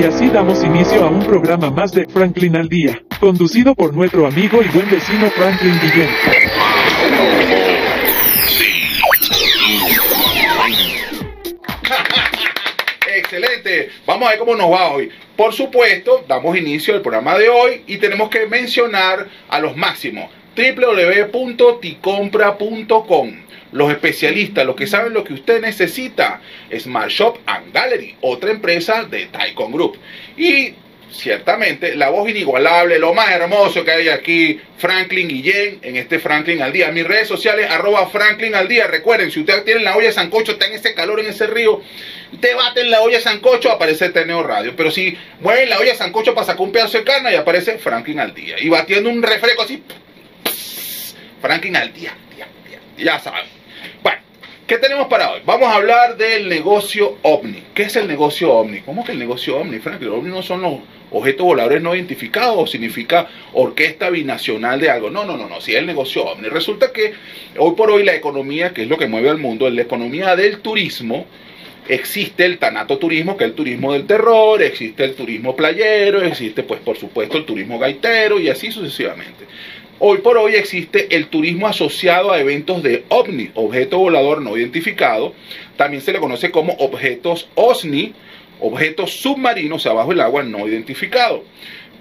Y así damos inicio a un programa más de Franklin al Día, conducido por nuestro amigo y buen vecino Franklin Guillén. Excelente. Vamos a ver cómo nos va hoy. Por supuesto, damos inicio al programa de hoy y tenemos que mencionar a los máximos www.ticompra.com los especialistas, los que saben lo que usted necesita. Smart Shop and Gallery, otra empresa de Taikon Group. Y ciertamente la voz inigualable, lo más hermoso que hay aquí, Franklin Guillén, en este Franklin al día. Mis redes sociales, arroba Franklin al día. Recuerden, si usted tiene la olla sancocho, está en ese calor, en ese río, te bate en la olla de sancocho, aparece Teneo Radio. Pero si mueven la olla sancocho para sacar un pedazo de carne, y aparece Franklin al día. Y batiendo un refresco así, Franklin al día, día. Ya saben. ¿Qué tenemos para hoy? Vamos a hablar del negocio OVNI. ¿Qué es el negocio OVNI? ¿Cómo que el negocio OVNI, Frank? Los OVNI no son los objetos voladores no identificados o significa orquesta binacional de algo. No, no, no, no, sí es el negocio OVNI. Resulta que hoy por hoy la economía, que es lo que mueve al mundo, es la economía del turismo, existe el tanato turismo, que es el turismo del terror, existe el turismo playero, existe pues por supuesto el turismo gaitero y así sucesivamente. Hoy por hoy existe el turismo asociado a eventos de OVNI, objeto volador no identificado. También se le conoce como objetos OSNI, objetos submarinos abajo del agua no identificados.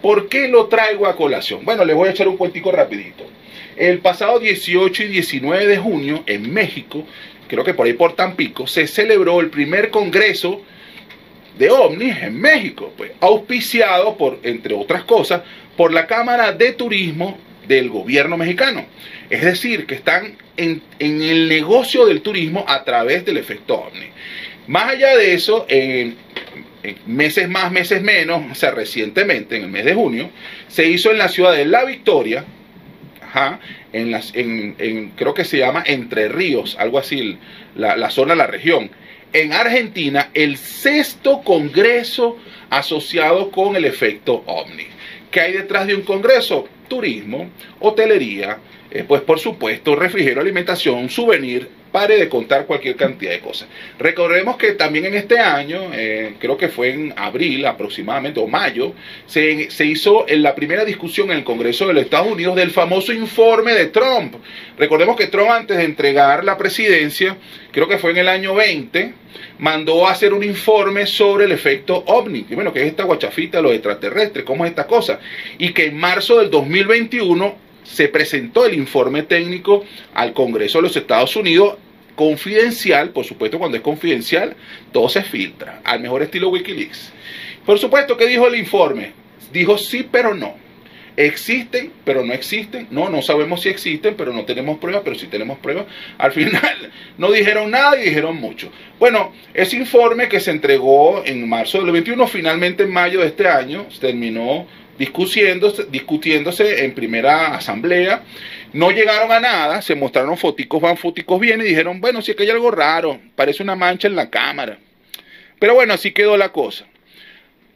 ¿Por qué lo traigo a colación? Bueno, les voy a echar un cuentico rapidito. El pasado 18 y 19 de junio en México, creo que por ahí por Tampico, se celebró el primer congreso de ovnis en México, pues auspiciado por, entre otras cosas, por la Cámara de Turismo del gobierno mexicano. Es decir, que están en, el negocio del turismo a través del efecto ovni. Más allá de eso, en meses más, meses menos, o sea, recientemente, en el mes de junio, se hizo en la ciudad de La Victoria, en, las, en, creo que se llama Entre Ríos, algo así, la, la zona, la región, en Argentina, el sexto congreso asociado con el efecto ovni. ¿Qué hay detrás de un congreso? Turismo, hotelería, eh, pues por supuesto refrigerio, alimentación, souvenir, pare de contar cualquier cantidad de cosas. Recordemos que también en este año, eh, creo que fue en abril aproximadamente, o mayo, se, se, hizo en la primera discusión en el Congreso de los Estados Unidos del famoso informe de Trump. Recordemos que Trump antes de entregar la presidencia, creo que fue en el año 20, mandó a hacer un informe sobre el efecto ovni, y bueno, que es esta guachafita, los extraterrestres, cómo es esta cosa, y que en marzo del 2021 se presentó el informe técnico al Congreso de los Estados Unidos, confidencial, por supuesto cuando es confidencial, todo se filtra, al mejor estilo Wikileaks. Por supuesto, ¿qué dijo el informe? Dijo sí, pero no. Existen, pero no existen. No, no sabemos si existen, pero no tenemos pruebas, pero sí tenemos pruebas. Al final no dijeron nada y dijeron mucho. Bueno, ese informe que se entregó en marzo del 21, finalmente en mayo de este año, terminó discutiéndose, discutiéndose en primera asamblea. No llegaron a nada, se mostraron foticos van, foticos bien y dijeron, bueno, es que hay algo raro, parece una mancha en la cámara. Pero bueno, así quedó la cosa.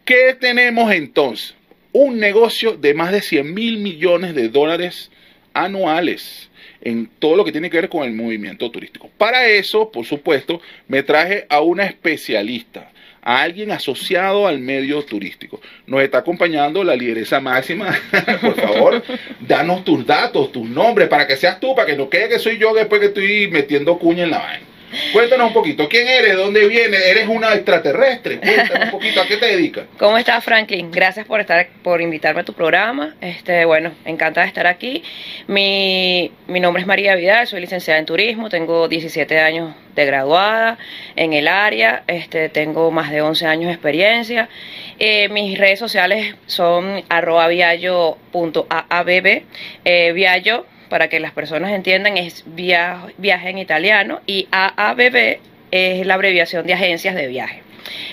¿Qué tenemos entonces? Un negocio de más de 100 mil millones de dólares anuales en todo lo que tiene que ver con el movimiento turístico. Para eso, por supuesto, me traje a una especialista, a alguien asociado al medio turístico. Nos está acompañando la lideresa máxima. Por favor, danos tus datos, tus nombres, para que seas tú, para que no quede que soy yo después que estoy metiendo cuña en la vaina. Cuéntanos un poquito, ¿quién eres? ¿De dónde vienes? ¿Eres una extraterrestre? Cuéntanos un poquito, ¿a qué te dedicas? ¿Cómo estás, Franklin? Gracias por estar, por invitarme a tu programa. Este, bueno, encantada de estar aquí. Mi, mi nombre es María Vidal, soy licenciada en turismo, tengo 17 años de graduada en el área, este, tengo más de 11 años de experiencia. Eh, mis redes sociales son arroba viallo.aabb, eh, viallo para que las personas entiendan, es viaje en italiano y AABB es la abreviación de agencias de viaje.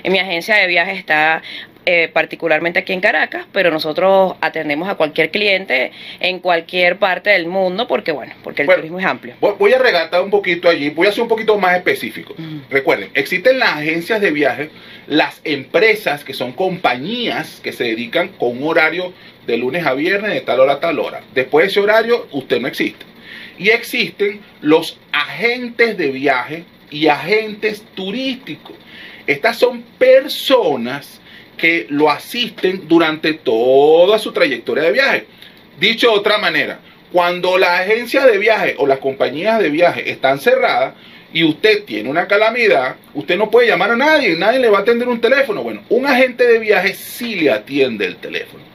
En mi agencia de viaje está eh, particularmente aquí en Caracas, pero nosotros atendemos a cualquier cliente en cualquier parte del mundo porque, bueno, porque el turismo es amplio. Voy a regatar un poquito allí, voy a ser un poquito más específico. Recuerden, existen las agencias de viaje, las empresas que son compañías que se dedican con un horario de lunes a viernes de tal hora a tal hora. Después de ese horario, usted no existe. Y existen los agentes de viaje y agentes turísticos. Estas son personas que lo asisten durante toda su trayectoria de viaje. Dicho de otra manera, cuando la agencia de viaje o las compañías de viaje están cerradas y usted tiene una calamidad, usted no puede llamar a nadie, nadie le va a atender un teléfono. Bueno, un agente de viaje sí le atiende el teléfono.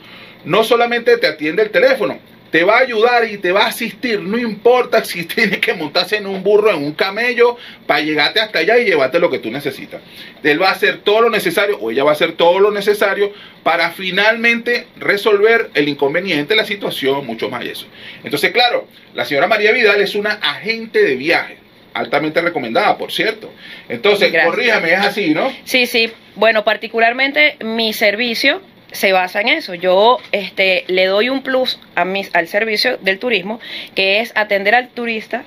No solamente te atiende el teléfono, te va a ayudar y te va a asistir, no importa si tienes que montarse en un burro, en un camello, para llegarte hasta allá y llevarte lo que tú necesitas. Él va a hacer todo lo necesario, o ella va a hacer todo lo necesario para finalmente resolver el inconveniente, la situación, mucho más eso. Entonces, claro, la señora María Vidal es una agente de viaje altamente recomendada, por cierto. Entonces, corríjame, es así, ¿no? Sí, sí. Bueno, particularmente mi servicio se basa en eso. Yo este, le doy un plus a mis, al servicio del turismo, que es atender al turista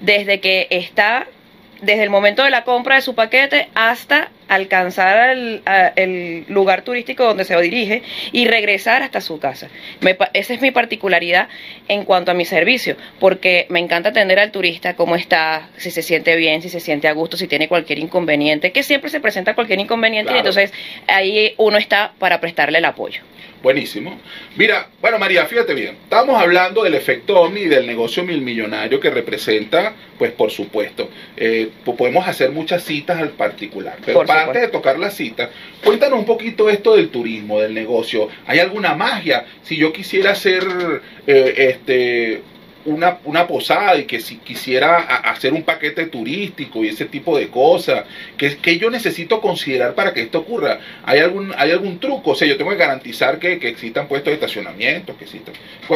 desde que está desde el momento de la compra de su paquete hasta alcanzar el, lugar turístico donde se dirige y regresar hasta su casa. esa es mi particularidad en cuanto a mi servicio, porque me encanta atender al turista, cómo está, si se siente bien, si se siente a gusto, si tiene cualquier inconveniente, que siempre se presenta cualquier inconveniente y entonces ahí uno está para prestarle el apoyo. Buenísimo. Mira, bueno María, fíjate bien, estamos hablando del efecto Omni y del negocio mil millonario que representa, pues por supuesto, eh, podemos hacer muchas citas al particular, pero para antes de tocar la cita, cuéntanos un poquito esto del turismo, del negocio. ¿Hay alguna magia? Si yo quisiera hacer eh, este una, una, posada y que si quisiera hacer un paquete turístico y ese tipo de cosas, que, que yo necesito considerar para que esto ocurra? ¿Hay algún, hay algún truco? O sea, yo tengo que garantizar que, que existan puestos de estacionamiento, que existan.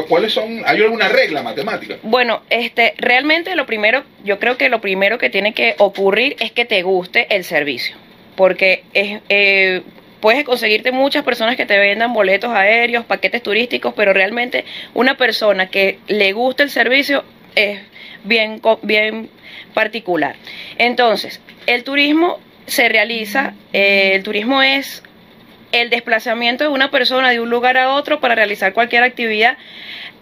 ¿Cuáles son? ¿Hay alguna regla matemática? Bueno, este, realmente lo primero, yo creo que lo primero que tiene que ocurrir es que te guste el servicio. Porque es, eh, puedes conseguirte muchas personas que te vendan boletos aéreos, paquetes turísticos, pero realmente una persona que le gusta el servicio es bien, bien particular. Entonces, el turismo se realiza, eh, el turismo es el desplazamiento de una persona de un lugar a otro para realizar cualquier actividad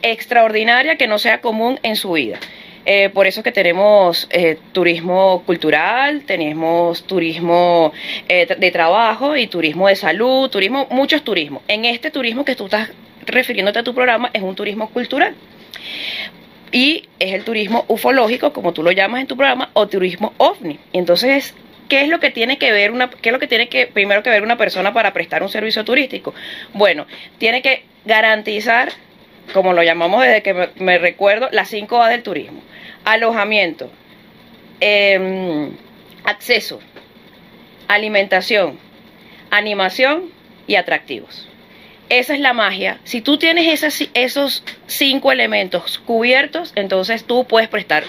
extraordinaria que no sea común en su vida. Eh, por eso que tenemos eh, turismo cultural, tenemos turismo eh, de trabajo y turismo de salud, turismo, muchos turismos. En este turismo que tú estás refiriéndote a tu programa es un turismo cultural. Y es el turismo ufológico, como tú lo llamas en tu programa, o turismo ovni. Entonces, ¿qué es lo que tiene que ver una, qué es lo que tiene que primero que ver una persona para prestar un servicio turístico? Bueno, tiene que garantizar, como lo llamamos desde que me recuerdo, las 5 A del turismo alojamiento, em, acceso, alimentación, animación y atractivos. Esa es la magia. Si tú tienes esos cinco elementos cubiertos, entonces tú puedes prestar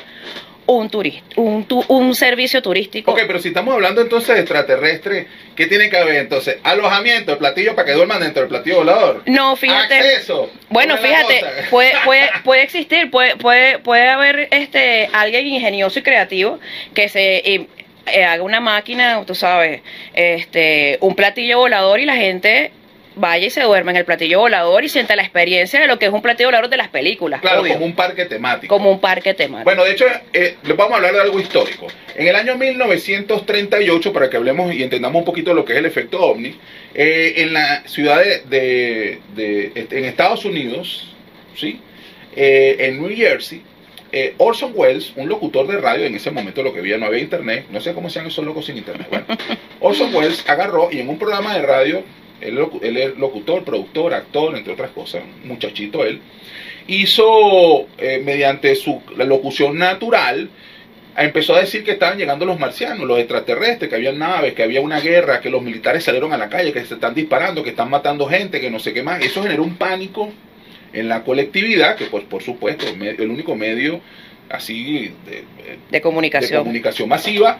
un, turista, un, un servicio turístico. Ok, pero si estamos hablando entonces de extraterrestre, ¿qué tiene que haber entonces? Alojamiento, el platillo para que duerman dentro del platillo volador. No, fíjate. Acceso. Bueno, fíjate, puede, puede, puede existir, puede, puede, puede haber este alguien ingenioso y creativo que se eh, haga una máquina, tú sabes, este, un platillo volador y la gente vaya y se duerma en el platillo volador y sienta la experiencia de lo que es un platillo volador de las películas. Claro, como un parque temático. Como un parque temático. Bueno, de hecho, eh, les vamos a hablar de algo histórico. En el año 1938, para que hablemos y entendamos un poquito lo que es el efecto ovni, eh, en la ciudad de, este, en Estados Unidos, ¿sí? Eh, en New Jersey, Orson Welles, un locutor de radio, en ese momento lo que había no había internet, no sé cómo sean esos locos sin internet. Bueno, Orson Welles agarró y en un programa de radio él, es locutor, productor, actor, entre otras cosas, muchachito él, hizo eh, mediante su locución natural, empezó a decir que estaban llegando los marcianos, los extraterrestres, que había naves, que había una guerra, que los militares salieron a la calle, que se están disparando, que están matando gente, que no sé qué más. Eso generó un pánico en la colectividad, que pues por supuesto el único medio así de, de comunicación. de comunicación masiva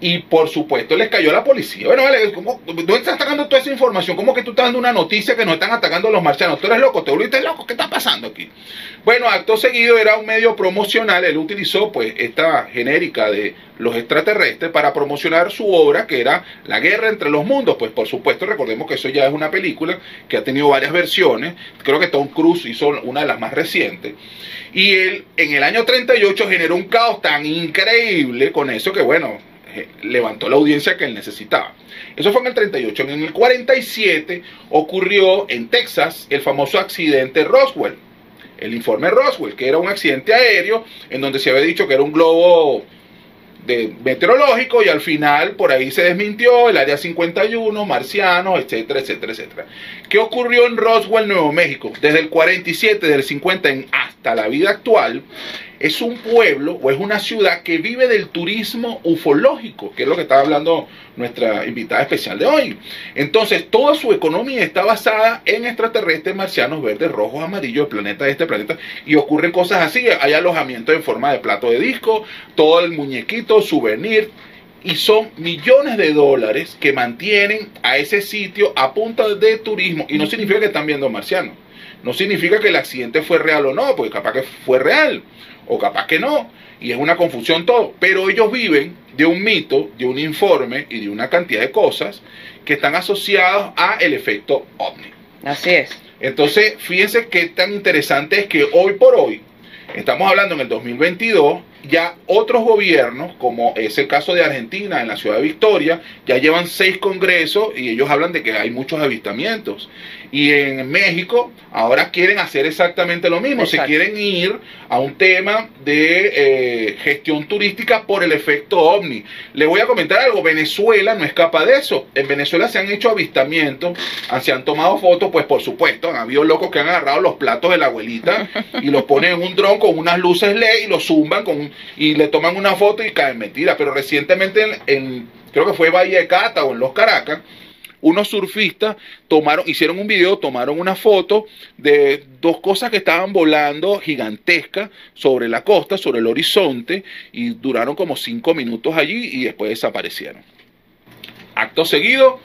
y por supuesto les cayó la policía. Bueno, vale, ¿cómo, ¿dónde estás sacando toda esa información? ¿Cómo que tú estás dando una noticia que nos están atacando los marcianos? Tú eres loco, te volviste loco, ¿qué está pasando aquí? Bueno, acto seguido era un medio promocional, él utilizó pues esta genérica de los extraterrestres para promocionar su obra que era La guerra entre los mundos. Pues por supuesto, recordemos que eso ya es una película que ha tenido varias versiones. Creo que Tom Cruise hizo una de las más recientes. Y él en el año 38 generó un caos tan increíble con eso que bueno, levantó la audiencia que él necesitaba. Eso fue en el 38. En el 47 ocurrió en Texas el famoso accidente Roswell. El informe Roswell, que era un accidente aéreo en donde se había dicho que era un globo de meteorológico y al final por ahí se desmintió el área 51, marcianos, etcétera, etcétera, etcétera. ¿Qué ocurrió en Roswell, Nuevo México? Desde el 47, del 50 en hasta la vida actual, es un pueblo o es una ciudad que vive del turismo ufológico, que es lo que estaba hablando nuestra invitada especial de hoy. Entonces, toda su economía está basada en extraterrestres, marcianos, verdes, rojos, amarillos, planeta de este planeta, y ocurren cosas así. Hay alojamiento en forma de plato de disco, todo el muñequito, souvenir, y son millones de dólares que mantienen a ese sitio a punta de turismo, y no significa que están viendo marcianos. No significa que el accidente fue real o no, porque capaz que fue real o capaz que no, y es una confusión todo, pero ellos viven de un mito, de un informe y de una cantidad de cosas que están asociados a el efecto ovni. Así es. Entonces, fíjense qué tan interesante es que hoy por hoy, estamos hablando en el 2022, ya otros gobiernos, como es el caso de Argentina en la ciudad de Victoria, ya llevan seis congresos y ellos hablan de que hay muchos avistamientos. Y en México ahora quieren hacer exactamente lo mismo, se quieren ir a un tema de eh, gestión turística por el efecto ovni. Le voy a comentar algo, Venezuela no escapa de eso. En Venezuela se han hecho avistamientos, ah, se han tomado fotos, pues por supuesto, han habido locos que han agarrado los platos de la abuelita y los ponen en un dron con unas luces LED y los zumban con, y le toman una foto y caen mentira. Pero recientemente en, en creo que fue Valle de Cata o en Los Caracas, unos surfistas tomaron, hicieron un video, tomaron una foto de dos cosas que estaban volando gigantescas sobre la costa, sobre el horizonte, y duraron como cinco minutos allí y después desaparecieron. Acto seguido,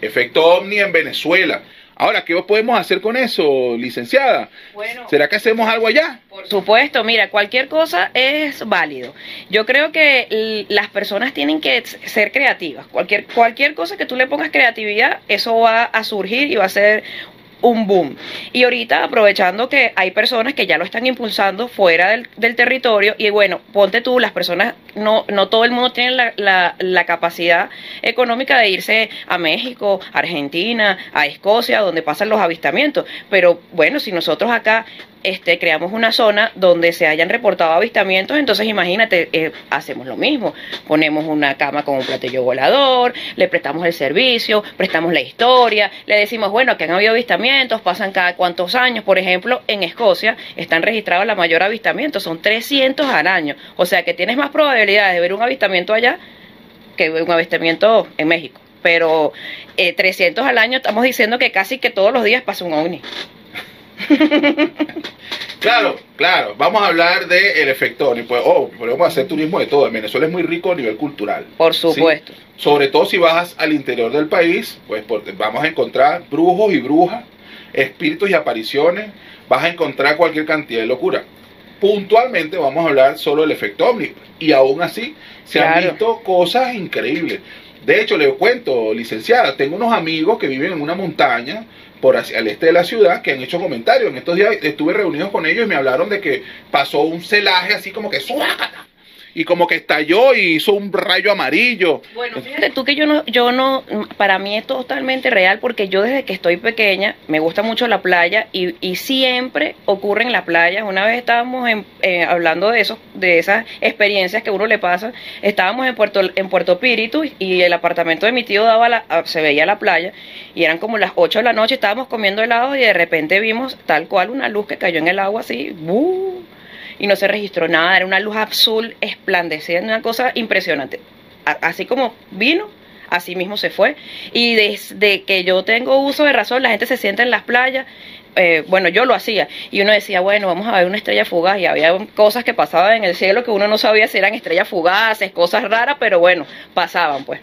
efecto ovni en Venezuela. Ahora, ¿qué podemos hacer con eso, licenciada? Bueno, ¿Será que hacemos algo allá? Por supuesto, mira, cualquier cosa es válido. Yo creo que las personas tienen que ser creativas. Cualquier, cualquier cosa que tú le pongas creatividad, eso va a surgir y va a ser un boom. Y ahorita aprovechando que hay personas que ya lo están impulsando fuera del, territorio y bueno, ponte tú, las personas, no, no todo el mundo tiene la, la, capacidad económica de irse a México, Argentina, a Escocia, donde pasan los avistamientos, pero bueno, si nosotros acá este, creamos una zona donde se hayan reportado avistamientos, entonces imagínate, eh, hacemos lo mismo, ponemos una cama con un platillo volador, le prestamos el servicio, prestamos la historia, le decimos, bueno, que han habido avistamientos, pasan cada cuantos años, por ejemplo, en Escocia están registrados la mayor avistamiento, son 300 al año, o sea que tienes más probabilidades de ver un avistamiento allá que un avistamiento en México, pero 300 eh, al año estamos diciendo que casi que todos los días pasa un ovni. claro, claro. Vamos a hablar del efecto Pues, oh, podemos hacer turismo de todo. En Venezuela es muy rico a nivel cultural. Por supuesto. Sobre todo si bajas al interior del país, pues vamos a encontrar brujos y brujas, espíritus y apariciones. Vas a encontrar cualquier cantidad de locura. Puntualmente vamos a hablar solo del efecto ovni. Y aún así se han visto cosas increíbles. De hecho, le cuento, licenciada, tengo unos amigos que viven en una montaña por hacia el este de la ciudad que han hecho comentarios. En estos días estuve reunido con ellos y me hablaron de que pasó un celaje así como que suácata y como que estalló y hizo un rayo amarillo. Bueno, fíjate tú que yo no, yo no, para mí es totalmente real porque yo desde que estoy pequeña me gusta mucho la playa y, y siempre ocurre en la playa. Una vez estábamos en, eh, hablando de eso, de esas experiencias que uno le pasa. Estábamos en Puerto, en Puerto Píritu y el apartamento de mi tío daba la, se veía la playa y eran como las 8 de la noche, estábamos comiendo helado y de repente vimos tal cual una luz que cayó en el agua así, y no se registró nada, era una luz azul esplandecida, una cosa impresionante. así como vino, así mismo se fue. Y desde que yo tengo uso de razón, la gente se sienta en las playas. Eh, bueno, yo lo hacía y uno decía, bueno, vamos a ver una estrella fugaz y había cosas que pasaban en el cielo que uno no sabía si eran estrellas fugaces, cosas raras, pero bueno, pasaban pues.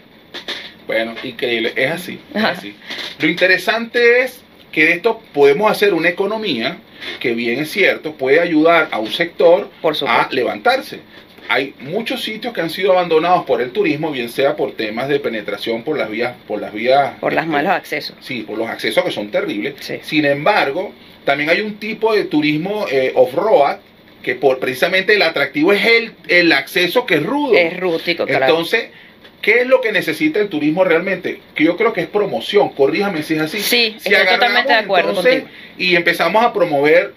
Bueno, increíble, es así, es así. Lo interesante es que de esto podemos hacer una economía que bien es cierto, puede ayudar a un sector a levantarse. Hay muchos sitios que han sido abandonados por el turismo, bien sea por temas de penetración por las vías, por las vías, por los malos accesos. Sí, por los accesos que son terribles. Sin embargo, también hay un tipo de turismo eh, off-road que por precisamente el atractivo es el, el acceso que es rudo. Es rústico, claro. Entonces, ¿Qué es lo que necesita el turismo realmente? Que yo creo que es promoción, corríjame si es así. Sí, si estoy totalmente de acuerdo entonces, contigo. Y empezamos a promover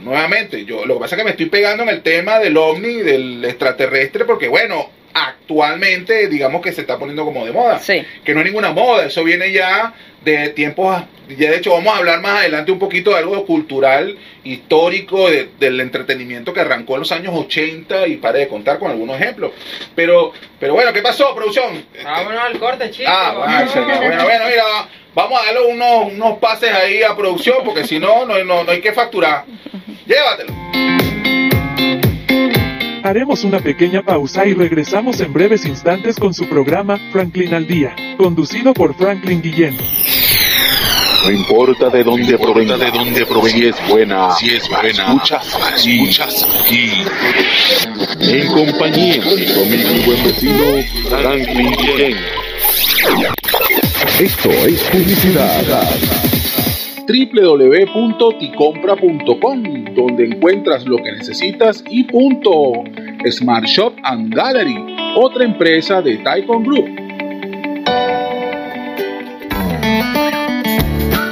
nuevamente, yo lo que pasa es que me estoy pegando en el tema del ovni, del extraterrestre, porque bueno, actualmente digamos que se está poniendo como de moda. Sí. Que no es ninguna moda, eso viene ya de tiempos, ya de hecho vamos a hablar más adelante un poquito de algo cultural, histórico, de- del entretenimiento que arrancó en los años 80 y pare de contar con algunos ejemplos. Pero, pero bueno, ¿qué pasó, producción? Vámonos al corte, chicos. Ah, bueno, bueno, bueno, bueno, mira, vamos a darle unos, unos pases ahí a producción porque si no, no, no, no hay que facturar. Llévatelo. Haremos una pequeña pausa y regresamos en breves instantes con su programa Franklin al Día, conducido por Franklin Guillén. No importa de dónde provenga, de dónde provenga, si es buena, si es buena, escuchas aquí, escuchas aquí. En compañía de mi amigo y buen vecino Franklin Guillén. Esto es publicidad. www.ticompra.com donde encuentras lo que necesitas y punto. Smart Shop and Gallery, otra empresa de Taikon Group.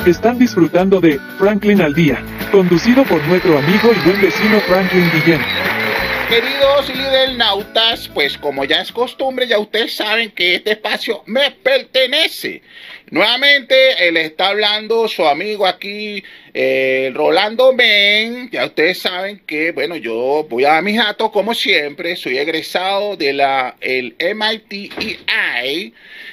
Están disfrutando de Franklin al Día, conducido por nuestro amigo y buen vecino Franklin Guillén. Queridos nautas, pues como ya es costumbre, ya ustedes saben que este espacio me pertenece. Nuevamente, él está hablando su amigo aquí, eh, Rolando Men. Ya ustedes saben que, bueno, yo voy a mis datos como siempre. Soy egresado de la el MIT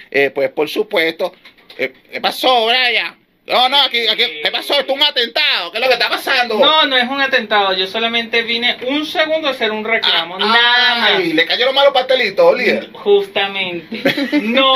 Eh, pues por supuesto. Eh, ¿Qué pasó, Brian? No, no, aquí, aquí, ¿qué pasó? Esto es un atentado. ¿Qué es lo que está pasando? No, no es un atentado. Yo solamente vine un segundo a hacer un reclamo. nada más. Ay, le cayeron malos pastelitos, líder. Justamente. No,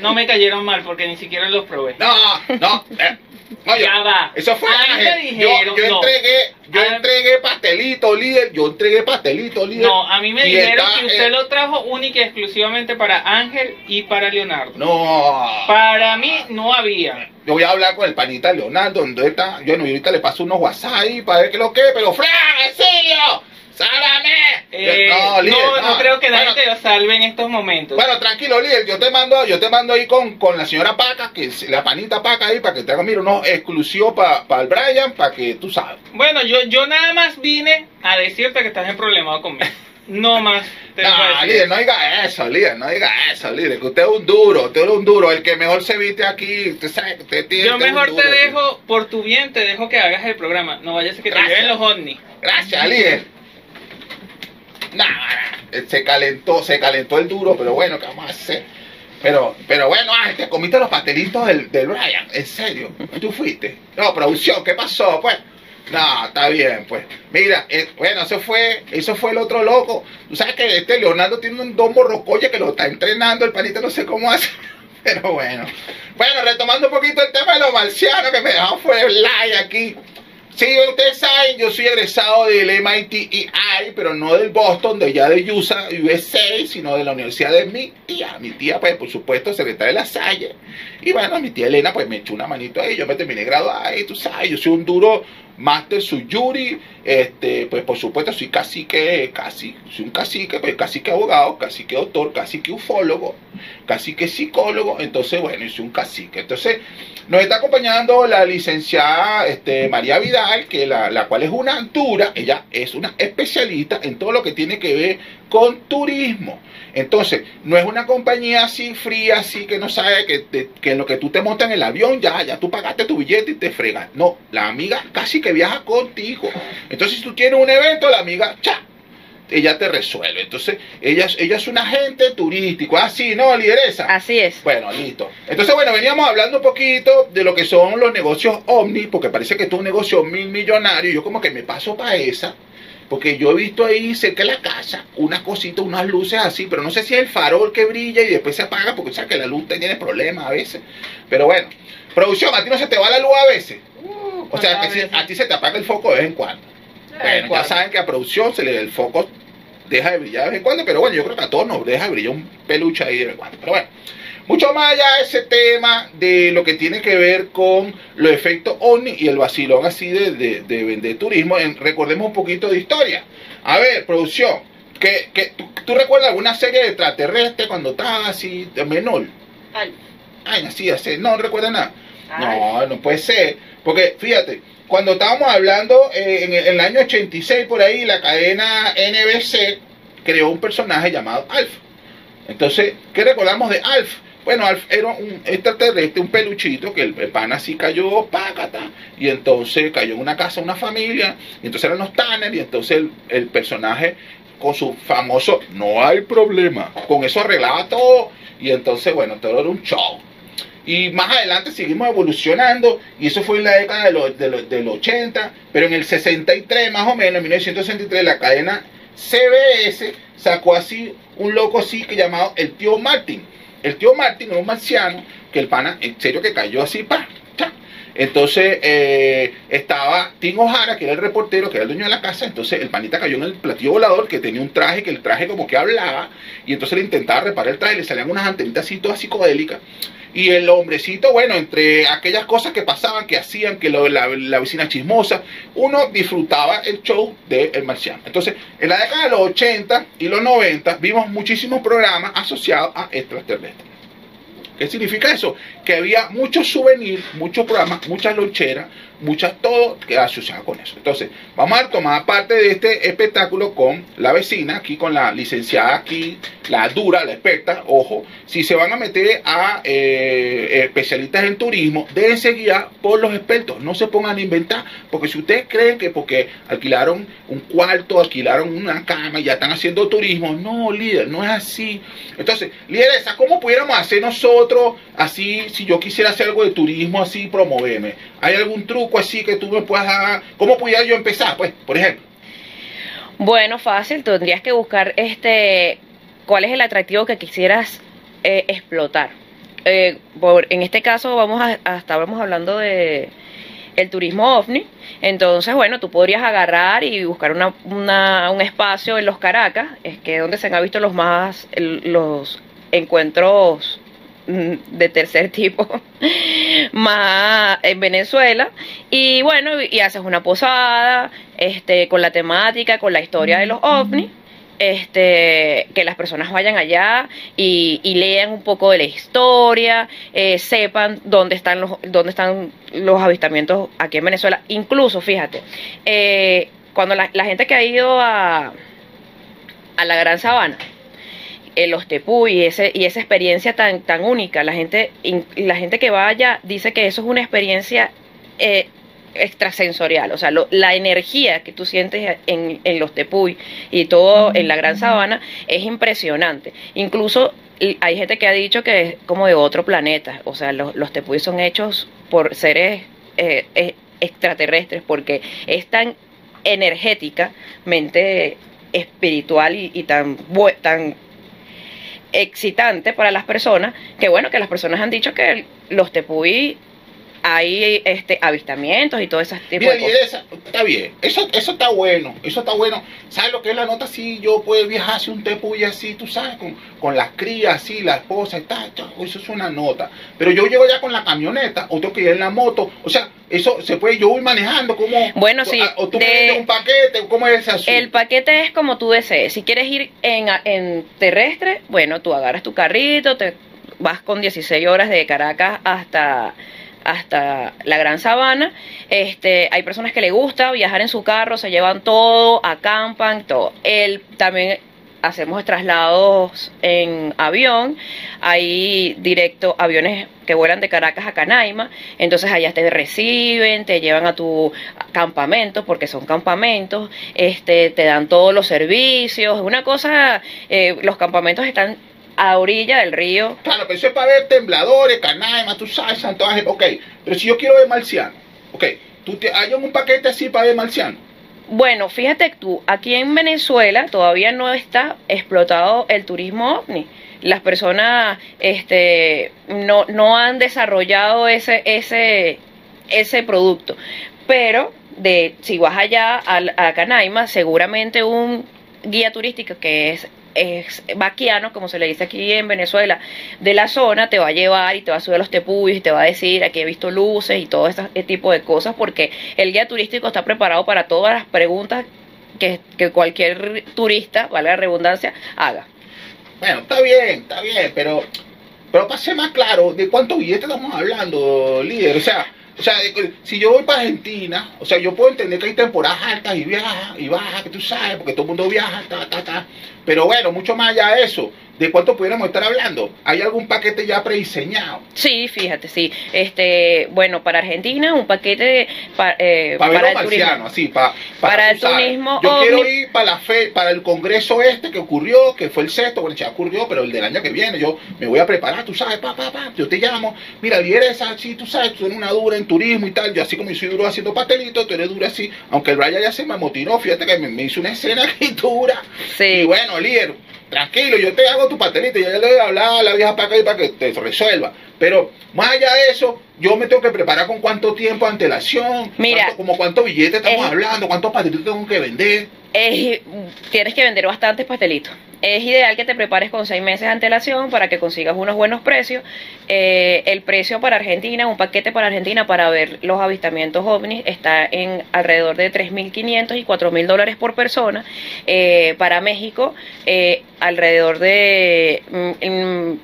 no me cayeron mal porque ni siquiera los probé. No, no. eh, no, yo- Ya va. Eso fue A mí me dijeron, yo, yo no. entregué, yo A- entregué pastelito, líder. Yo entregué pastelito, líder. No, a mí me dijeron que usted lo trajo única y exclusivamente para Ángel y para Leonardo. No. Para mí no había. Yo voy a hablar con el panita Leonardo. ¿Dónde está? Yo no, ahorita le paso unos WhatsApp ahí para ver qué es lo que. Pero, Fran, Exilio, sálvame. Eh, no, no, líder, no, creo que nadie Bueno, te lo salve en estos momentos. Bueno, tranquilo, líder, yo te mando, yo te mando ahí con, con la señora Paca, que es la panita Paca ahí, para que te haga, mira, unos exclusivos para el Brian, para que tú sabes. Bueno, yo, yo nada más vine a decirte que estás en problemado conmigo. No más. te No, líder, no diga eso, líder, no diga eso, líder, que usted es un duro, usted es un duro, el que mejor se viste aquí, usted sabe que usted tiene Yo usted mejor te duro, tío. dejo, por tu bien, te dejo que hagas el programa. No vayas a que te Gracias. lleven los ovnis. Gracias, líder. Nah, se calentó, se calentó el duro, pero bueno, ¿qué vamos a hacer? Pero, pero bueno, ay, te comiste los pastelitos del, del Brian, en serio, tú fuiste. No, producción, ¿qué pasó? Pues, no, está bien, pues. Mira, eh, bueno, eso fue, eso fue el otro loco. Tú sabes que este Leonardo tiene un domo rocoya que lo está entrenando, el panito no sé cómo hace. Pero bueno. Bueno, retomando un poquito el tema de los marcianos que me dejaron fuera el like aquí. Sí, ustedes saben, yo soy egresado del MIT pero no del Boston, de allá de USA, USA, sino de la universidad de mi tía. Mi tía, pues, por supuesto, secretaria de la Salle. Y bueno, mi tía Elena, pues, me echó una manito ahí. Yo me terminé graduada ahí, tú sabes, yo soy un duro máster suyuri. Este, pues, por supuesto, soy cacique, casi, soy un cacique, pues, cacique abogado, cacique doctor, cacique ufólogo, cacique psicólogo. Entonces, bueno, soy un cacique. Entonces, nos está acompañando la licenciada este, María Vidal, que la, la cual es una dura, ella es una especialista en todo lo que tiene que ver con turismo. Entonces, no es una compañía así fría, así que no sabe que, te- que lo que tú te montas en el avión, ya, ya tú pagaste tu billete y te fregas. No, la amiga casi que viaja contigo. Entonces, si tú tienes un evento, la amiga, cha, ella te resuelve. Entonces, ella, es- ella es un agente turístico, así, ¿no, lideresa? Así es. Bueno, listo. Entonces, bueno, veníamos hablando un poquito de lo que son los negocios Omni, porque parece que esto es un negocio mil millonario. Yo como que me paso para esa, porque yo he visto ahí cerca de la casa unas cositas, unas luces así, pero no sé si es el farol que brilla y después se apaga, porque sabes que la luz tiene problemas a veces. Pero bueno, producción, a ti no se te va la luz a veces. O sea, que si- a ti se te apaga el foco de vez en cuando. Bueno, ya saben que a producción se le el foco deja de brillar de vez en cuando, pero bueno, yo creo que a todos nos deja de brillar un peluche ahí de vez en cuando. Pero bueno, mucho más allá de ese tema de lo que tiene que ver con los efectos OVNI y el vacilón así de, de, de vender turismo, en- recordemos un poquito de historia. A ver, producción, que, que ¿tú, tú recuerdas alguna serie de extraterrestre cuando estabas así de menor? Ay, Ay, así, así, no recuerda nada. ay. No, no puede ser. Porque fíjate, cuando estábamos hablando eh, en, el, en el año 86 por ahí, la cadena NBC creó un personaje llamado Alf. Entonces, ¿qué recordamos de Alf? Bueno, era un extraterrestre, un peluchito, que el, pana así cayó, pácata, y entonces cayó en una casa, una familia, y entonces eran los Tanner, y entonces el, personaje con su famoso no hay problema, con eso arreglaba todo, y entonces, bueno, todo era un show. Y más adelante seguimos evolucionando, y eso fue en la década de los, de del 80, pero en el 63 más o menos, en 1963, la cadena CBS sacó así un loco así que llamado el tío Martin. El tío Martin era un marciano que el pana, en serio que cayó así, pa, cha. Entonces eh, estaba Tim O'Hara, que era el reportero, que era el dueño de la casa. Entonces el panita cayó en el platillo volador, que tenía un traje, que el traje como que hablaba. Y entonces le intentaba reparar el traje, le salían unas antenitas así, todas psicodélicas. Y el hombrecito, bueno, entre aquellas cosas que pasaban, que hacían, que lo- la, la vecina chismosa, uno disfrutaba el show de El Marciano. Entonces, en la década de los 80 y los 90 vimos muchísimos programas asociados a extraterrestres. ¿Qué significa eso? Que había muchos souvenirs, muchos programas, muchas loncheras, muchas todo que asociado con eso. Entonces, vamos a tomar parte de este espectáculo con la vecina, aquí con la licenciada aquí, la dura, la experta, ojo, si se van a meter a eh, especialistas en turismo, déjense guiar por los expertos, no se pongan a inventar, porque si ustedes creen que porque alquilaron un cuarto, alquilaron una cama y ya están haciendo turismo, no, líder, no es así. Entonces, lideresa, ¿cómo pudiéramos hacer nosotros así, si yo quisiera hacer algo de turismo así, promoverme? ¿Hay algún truco así que tú me puedas? ¿Cómo pudiera yo empezar? Pues, por ejemplo. Bueno, fácil, tendrías que buscar este cuál es el atractivo que quisieras eh, explotar. Eh, por- en este caso vamos a, a- estábamos hablando de el turismo ovni, entonces bueno, tú podrías agarrar y buscar una, una- un espacio en los Caracas, es que donde se han visto los más los encuentros de tercer tipo más en Venezuela. Y bueno y haces una posada este con la temática con la historia de los ovnis este que las personas vayan allá y, y lean un poco de la historia eh, sepan dónde están los dónde están los avistamientos aquí en Venezuela. Incluso fíjate eh, cuando la, la gente que ha ido a a la Gran Sabana en los Tepuy y, ese, y esa experiencia tan, tan única. La gente, in- la gente que vaya dice que eso es una experiencia eh, extrasensorial, o sea, lo- la energía que tú sientes en, en los Tepuy y todo en la Gran Sabana es impresionante. Incluso hay gente que ha dicho que es como de otro planeta, o sea, los, los Tepuy son hechos por seres eh, eh, extraterrestres porque es tan energéticamente espiritual y, y tan, tan excitante para las personas, que bueno, que las personas han dicho que los tepuy hay este avistamientos y todo ese tipo Mira, de cosas. lideresa, está bien, eso, eso está bueno, eso está bueno. ¿Sabes lo que es la nota? Si yo puedo viajar hacia un tepuy así, tú sabes, con, con las crías así, la esposa y tal, tal, eso es una nota. Pero yo llego ya con la camioneta, o tengo que ir en la moto, o sea, eso se puede, yo voy manejando, como Bueno, sí, O tú de- un paquete, ¿cómo es ese asunto? El paquete es como tú desees. Si quieres ir en, en terrestre, bueno, tú agarras tu carrito, te vas con 16 horas de Caracas hasta hasta la Gran Sabana. Este, hay personas que le gusta viajar en su carro, se llevan todo, acampan, todo. El también hacemos traslados en avión, hay directo aviones que vuelan de Caracas a Canaima, entonces allá te reciben, te llevan a tu campamento, porque son campamentos, este, te dan todos los servicios, una cosa, eh, los campamentos están a orilla del río, Claro, pero eso es para ver tembladores, canaima, tú sabes, santo ángel, ok. Pero si yo quiero ver marciano, ok, tú te hay un paquete así para ver marciano. Bueno, fíjate tú, aquí en Venezuela todavía no está explotado el turismo ovni. Las personas este, no, no han desarrollado ese, ese, ese producto. Pero de, si vas allá a, a Canaima, seguramente un guía turístico que es, es vaquiano, como se le dice aquí en Venezuela, de la zona, te va a llevar y te va a subir a los tepuyos y te va a decir aquí he visto luces y todo ese tipo de cosas, porque el guía turístico está preparado para todas las preguntas que, que cualquier turista, vale la redundancia, haga. Bueno, está bien, está bien, pero, pero para ser más claro, ¿de cuántos billetes estamos hablando, líder? O sea, o sea, si yo voy para Argentina, o sea, yo puedo entender que hay temporadas altas y viajas y bajas, que tú sabes, porque todo el mundo viaja, ta, ta, ta. Pero bueno, mucho más allá de eso, ¿de cuánto pudiéramos estar hablando? ¿Hay algún paquete ya prediseñado? Sí, fíjate, sí. Este, bueno, para Argentina un paquete pa- eh, Para para el turismo. marcianos, así, para, Para el turismo Yo ovni. quiero ir para la fe, para el congreso este que ocurrió, que fue el sexto, bueno, ya ocurrió, pero el del año que viene, yo me voy a preparar, tú sabes, pa, pa, pa, yo te llamo, mira, eres así, tú sabes, tú eres una dura en turismo y tal, yo así como yo soy duro haciendo pastelitos, tú eres dura así, aunque el Brian ya se me amotinó, fíjate que me, me hizo una escena aquí dura, Sí. y bueno, líder, tranquilo, yo te hago tu pastelito, yo ya le voy a hablar a la vieja para acá y para que te resuelva. Pero más allá de eso, yo me tengo que preparar con cuánto tiempo de antelación, Mira, cuánto- como cuántos billetes estamos es- hablando, cuántos pastelitos tengo que vender. Es- tienes que vender bastantes pastelitos. Es ideal que te prepares con seis meses de antelación para que consigas unos buenos precios. Eh, el precio para Argentina, un paquete para Argentina para ver los avistamientos ovnis está en alrededor de 3.500 y 4.000 dólares por persona. Eh, para México, eh, alrededor de mm,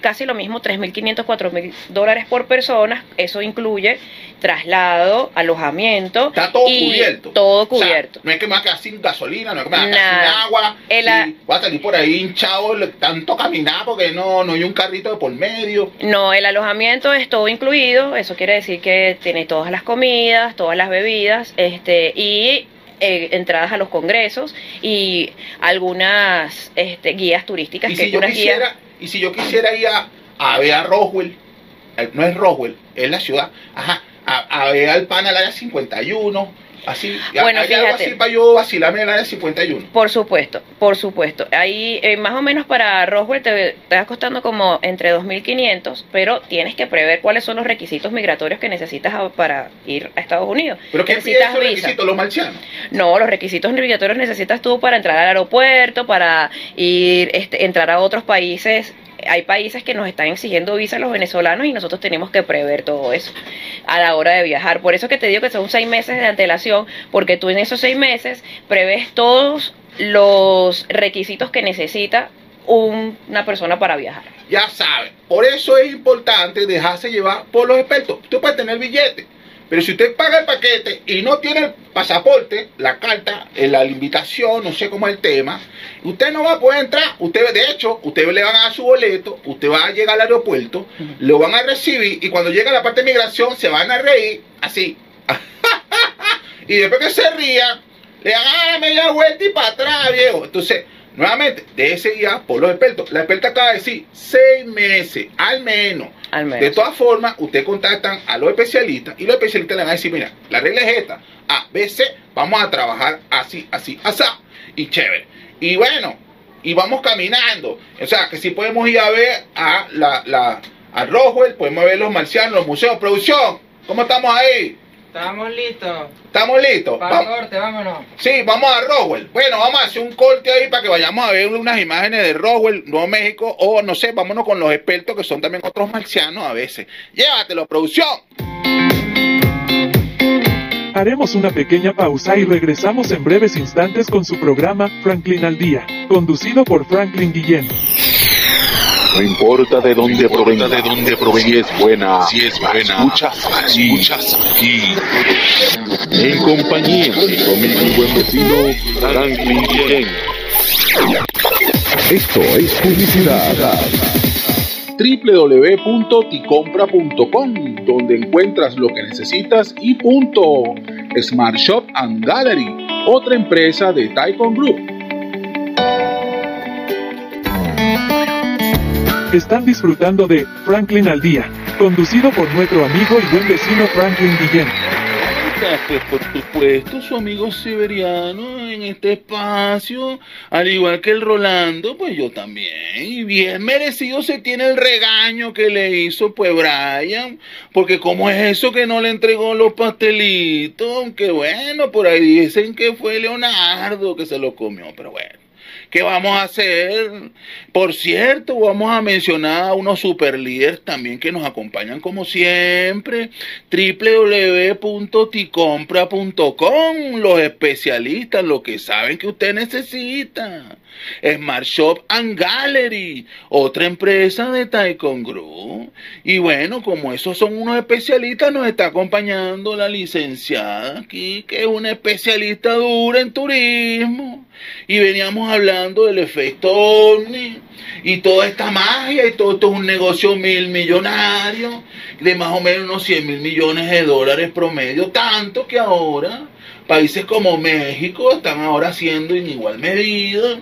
casi lo mismo, 3.500, 4.000 dólares por persona. Eso incluye traslado, alojamiento. Está todo y cubierto. Todo O sea, cubierto. no es que me va a quedar sin gasolina, no es que me va a quedar Nada. sin agua. El a- voy a salir por ahí hinchado, tanto caminar porque no, no hay un carrito de por medio. No, el alojamiento es todo incluido, eso quiere decir que tiene todas las comidas, todas las bebidas, este, y eh, entradas a los congresos y algunas este, guías turísticas Y que si, yo guías- y si yo quisiera ir a, a ver a Roswell, eh, no es Roswell, es la ciudad, ajá, a, ver al pan al área 51, así, Bueno, hay algo fíjate. así para yo vacilarme en el área 51. Por supuesto, por supuesto. Ahí eh, más o menos para Roswell te, te costando como entre 2.500, pero tienes que prever cuáles son los requisitos migratorios que necesitas a- para ir a Estados Unidos. Pero ¿qué necesitas visa. requisitos los marcianos? No, los requisitos migratorios necesitas tú para entrar al aeropuerto, para ir, este, entrar a otros países. Hay países que nos están exigiendo visa a los venezolanos y nosotros tenemos que prever todo eso a la hora de viajar. Por eso que te digo que son seis meses de antelación, porque tú en esos seis meses prevés todos los requisitos que necesita un- una persona para viajar. Ya saben, por eso es importante dejarse llevar por los expertos. Usted puede tener billete, pero si usted paga el paquete y no tiene el pasaporte, la carta, eh, la invitación, no sé cómo es el tema, usted no va a poder entrar. Usted, de hecho, usted le van a dar su boleto, usted va a llegar al aeropuerto, lo van a recibir y cuando llega a la parte de migración se van a reír así. y después que se rían, le dan a media vuelta y para atrás, viejo. Entonces, nuevamente, déjese guiar por los expertos. La experta acaba de decir seis meses, al menos. Al menos. De todas formas, ustedes contactan a los especialistas y los especialistas le van a decir, mira, la regla es esta. A, B, C, vamos a trabajar así, así, así. Y chévere. Y bueno, y vamos caminando. O sea, que si podemos ir a ver a la, la a Roswell, podemos ver los marcianos, los museos. Producción, ¿cómo estamos ahí? Estamos listos. ¿Estamos listos? Para el corte, vámonos. Sí, vamos a Roswell. Bueno, vamos a hacer un corte ahí para que vayamos a ver unas imágenes de Roswell, Nuevo México, o no sé, vámonos con los expertos que son también otros marcianos a veces. Llévatelo, producción. Haremos una pequeña pausa y regresamos en breves instantes con su programa Franklin al Día, conducido por Franklin Guillén. No importa de dónde provenga, de dónde provenga, si es buena, si es buena, escuchas aquí, escuchas aquí. En compañía de conmigo mi buen vecino Franklin Guillén. Esto es publicidad. www.ticompra.com, donde encuentras lo que necesitas y punto. Smart Shop and Gallery, otra empresa de Taikon Group. Están disfrutando de Franklin al Día, conducido por nuestro amigo y buen vecino Franklin Guillén. Pues por supuesto, su amigo Severiano en este espacio, al igual que el Rolando, pues yo también. Y bien merecido se tiene el regaño que le hizo pues Brian, porque cómo es eso que no le entregó los pastelitos, aunque bueno, por ahí dicen que fue Leonardo que se lo comió, pero bueno. ¿Qué vamos a hacer? Por cierto, vamos a mencionar a unos super líderes también que nos acompañan como siempre. www.ticompra.com, los especialistas, lo que saben que usted necesita. Smart Shop and Gallery, otra empresa de Taikon Group. Y bueno, como esos son unos especialistas, nos está acompañando la licenciada aquí, que es una especialista dura en turismo. Y veníamos hablando del efecto ovni y toda esta magia y todo esto es un negocio mil millonario de más o menos unos 100 mil millones de dólares promedio, tanto que ahora países como México están ahora haciendo en igual medida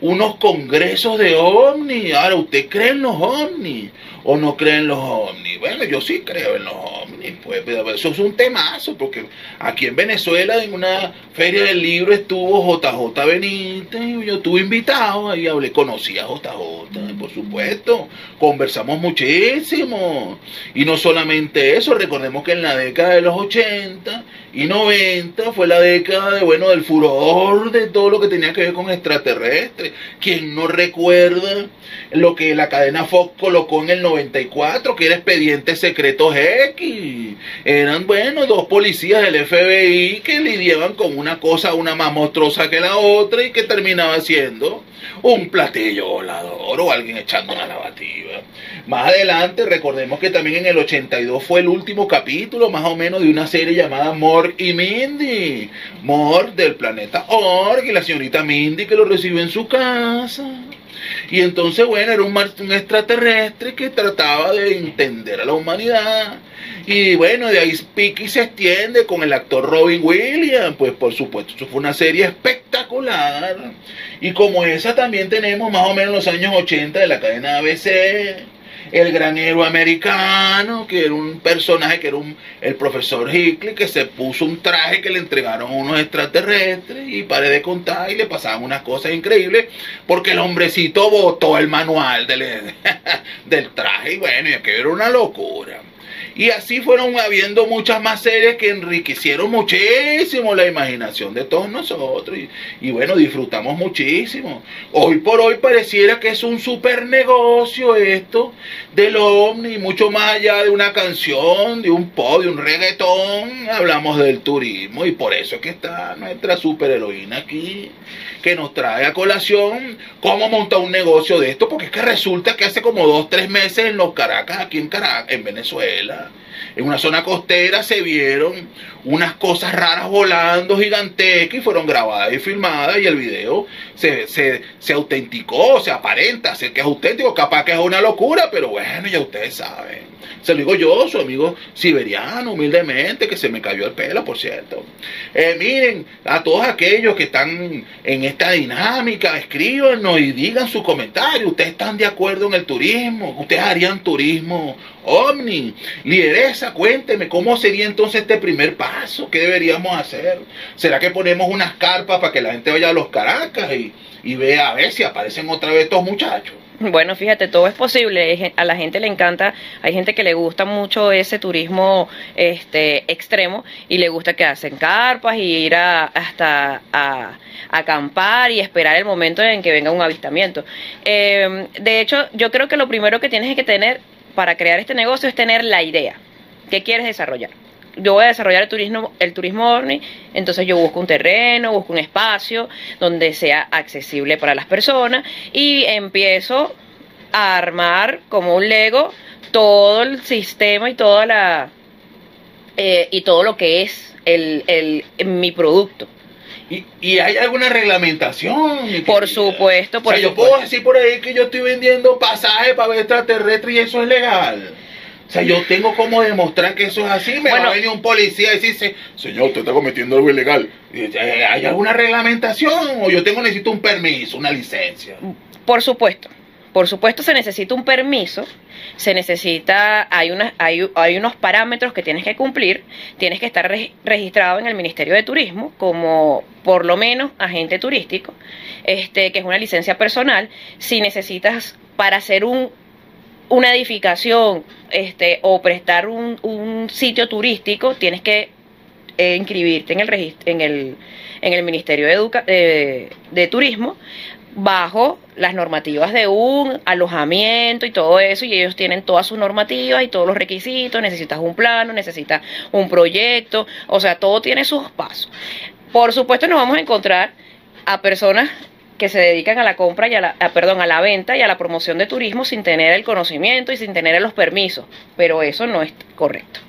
unos congresos de ovnis. Ahora, ¿usted cree en los ovnis o no cree en los ovnis? Bueno, yo sí creo en los ovnis, pues, pero eso es un temazo, porque aquí en Venezuela, en una feria del libro, estuvo JJ Benítez, y yo estuve invitado, ahí hablé, conocí a JJ, por supuesto, conversamos muchísimo. Y no solamente eso, recordemos que en la década de los 80 y 90 fue la década de, bueno, del furor de todo lo que tenía que ver con extraterrestres. Quien no recuerda lo que la cadena Fox colocó en el 94, que era Expedientes Secretos X. Eran, bueno, dos policías del FBI que lidiaban con una cosa, una más monstruosa que la otra y que terminaba siendo un platillo volador o alguien echando una lavativa. Más adelante, recordemos que también en el 82 fue el último capítulo, más o menos, de una serie llamada Morg y Mindy. Morg del planeta Org y la señorita Mindy que lo recibe en su casa. Y entonces, bueno, era un, extraterrestre que trataba de entender a la humanidad. Y bueno, de ahí pique y se extiende con el actor Robin Williams. Pues por supuesto, eso fue una serie espectacular. Y como esa también tenemos más o menos los años 80 de la cadena ABC el gran héroe americano, que era un personaje que era un, el profesor Hickley, que se puso un traje que le entregaron unos extraterrestres y paré de contar y le pasaban unas cosas increíbles porque el hombrecito botó el manual del, del traje y bueno, y aquello era una locura. Y así fueron habiendo muchas más series que enriquecieron muchísimo la imaginación de todos nosotros. Y, bueno, disfrutamos muchísimo. Hoy por hoy pareciera que es un super negocio esto del ovni, mucho más allá de una canción, de un pop, de un reggaetón. Hablamos del turismo y por eso es que está nuestra super heroína aquí, que nos trae a colación cómo montar un negocio de esto, porque es que resulta que hace como dos, tres meses en los Caracas, aquí en Caracas, en Venezuela, en una zona costera se vieron unas cosas raras volando gigantescas y fueron grabadas y filmadas y el video se, se, se autenticó, se aparenta, sé que es auténtico, capaz que es una locura, pero bueno, ya ustedes saben. Se lo digo yo, su amigo siberiano, humildemente, que se me cayó el pelo, por cierto. Eh, miren, a todos aquellos que están en esta dinámica, escríbanos y digan su comentario. ¿Ustedes están de acuerdo en el turismo? ¿Ustedes harían turismo ovni? Lideresa, cuénteme, ¿cómo sería entonces este primer paso? ¿Qué deberíamos hacer? ¿Será que ponemos unas carpas para que la gente vaya a los Caracas y, vea a ver si aparecen otra vez estos muchachos? Bueno, fíjate, todo es posible. A la gente le encanta, hay gente que le gusta mucho ese turismo este, extremo y le gusta que hacen carpas y ir a, hasta a, acampar y esperar el momento en que venga un avistamiento. Eh, de hecho, yo creo que lo primero que tienes que tener para crear este negocio es tener la idea. ¿Qué quieres desarrollar? yo voy a desarrollar el turismo, el turismo ovni, entonces yo busco un terreno, busco un espacio donde sea accesible para las personas y empiezo a armar como un Lego todo el sistema y toda la eh, y todo lo que es el, el mi producto. ¿Y, ¿Y, hay alguna reglamentación? Por supuesto, por o sea, yo puedo decir por ahí que yo estoy vendiendo pasajes para ver extraterrestres y eso es legal. O sea, yo tengo como demostrar que eso es así. Me va a venir un policía y dice, señor, usted está cometiendo algo ilegal. Eh, ¿Hay alguna reglamentación? O yo tengo necesito un permiso, una licencia. Por supuesto. Por supuesto se necesita un permiso, se necesita, hay, una, hay, hay unos parámetros que tienes que cumplir, tienes que estar registrado en el Ministerio de Turismo como por lo menos agente turístico, este, que es una licencia personal. Si necesitas para hacer un una edificación este, o prestar un, un sitio turístico, tienes que eh, inscribirte en el, en el, en el Ministerio de, Educa de, Turismo bajo las normativas de un alojamiento y todo eso, y ellos tienen todas sus normativas y todos los requisitos, necesitas un plano, necesitas un proyecto, o sea, todo tiene sus pasos. Por supuesto nos vamos a encontrar a personas que se dedican a la compra y a la, a- perdón, a la venta y a la promoción de turismo sin tener el conocimiento y sin tener los permisos, pero eso no es correcto.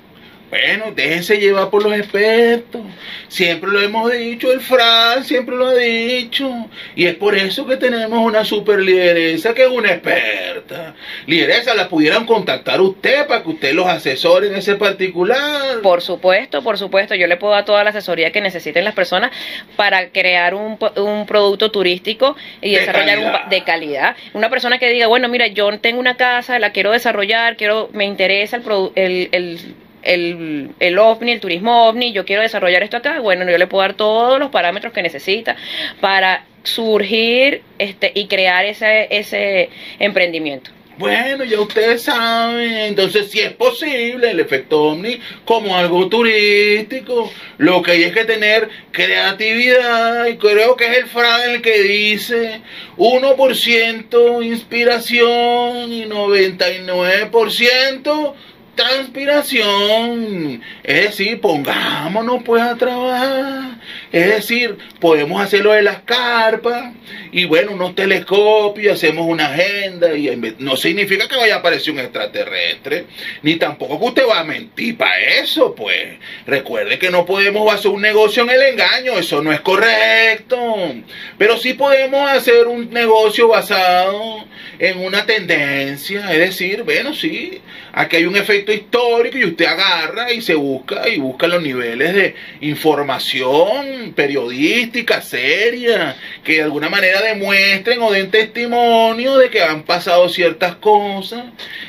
Bueno, déjense llevar por los expertos. Siempre lo hemos dicho, el Fran siempre lo ha dicho. Y es por eso que tenemos una super lideresa que es una experta. Lideresa, la pudieran contactar usted para que usted los asesore en ese particular. Por supuesto, por supuesto, yo le puedo dar toda la asesoría que necesiten las personas para crear un, un producto turístico y De desarrollar un calidad. pa- de calidad. Una persona que diga, bueno, mira, yo tengo una casa, la quiero desarrollar, quiero, me interesa el, el, el, el, el ovni, el turismo ovni, yo quiero desarrollar esto acá, bueno, yo le puedo dar todos los parámetros que necesita para surgir este y crear ese, ese emprendimiento. Bueno, ya ustedes saben, entonces si es posible el efecto ovni como algo turístico, lo que hay es que tener creatividad y creo que es el Fran el que dice 1% inspiración y 99% transpiración. Es decir, pongámonos pues a trabajar. Es decir, podemos hacerlo de las carpas y bueno, unos telescopios, hacemos una agenda y no significa que vaya a aparecer un extraterrestre, ni tampoco que usted va a mentir para eso, pues. Recuerde que no podemos hacer un negocio en el engaño, eso no es correcto. Pero sí podemos hacer un negocio basado en una tendencia, es decir, bueno, sí, aquí hay un efecto histórico y usted agarra y se busca y busca los niveles de información periodística seria que de alguna manera demuestren o den testimonio de que han pasado ciertas cosas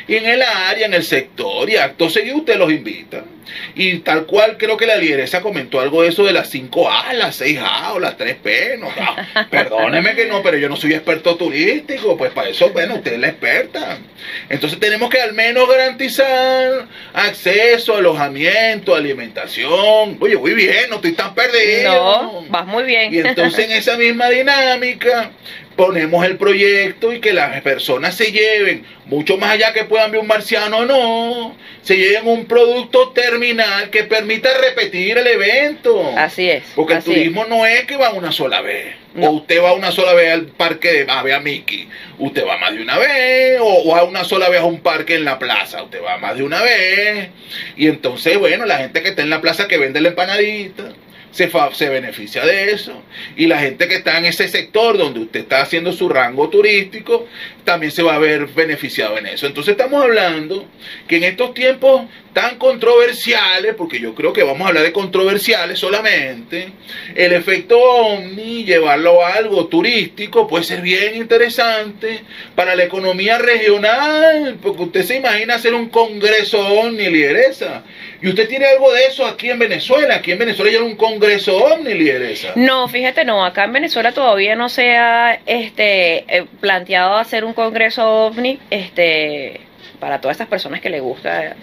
en el área, en el sector y acto seguido usted los invita. Y tal cual creo que la lideresa comentó algo de eso de las 5A, las 6A o las 3P. No, no, perdóneme que no, pero yo no soy experto turístico, pues para eso, bueno, usted es la experta. Entonces tenemos que al menos garantizar acceso, alojamiento, alimentación. Oye, muy bien, no estoy tan perdido. No, vas muy bien. Y entonces en esa misma dinámica ponemos el proyecto y que las personas se lleven, mucho más allá que puedan ver un marciano o no, se lleven un producto terminal que permita repetir el evento. Así es. Porque el es. turismo no es que va una sola vez. No. O usted va una sola vez al parque de, a ver a Mickey. Usted va más de una vez. O, o a una sola vez a un parque en la plaza. Usted va más de una vez. Y entonces, bueno, la gente que está en la plaza que vende la empanadita. Se, beneficia de eso. Y la gente que está en ese sector donde usted está haciendo su rango turístico, también se va a ver beneficiado en eso. Entonces estamos hablando que en estos tiempos tan controversiales, porque yo creo que vamos a hablar de controversiales solamente, el efecto ovni, llevarlo a algo turístico, puede ser bien interesante para la economía regional, porque usted se imagina hacer un congreso ovni lideresa. Y usted tiene algo de eso aquí en Venezuela. Aquí en Venezuela ya un congreso ovni lideresa. No, fíjate, no, acá en Venezuela todavía no se ha este, eh, planteado hacer un congreso ovni este, para todas estas personas que le gusta.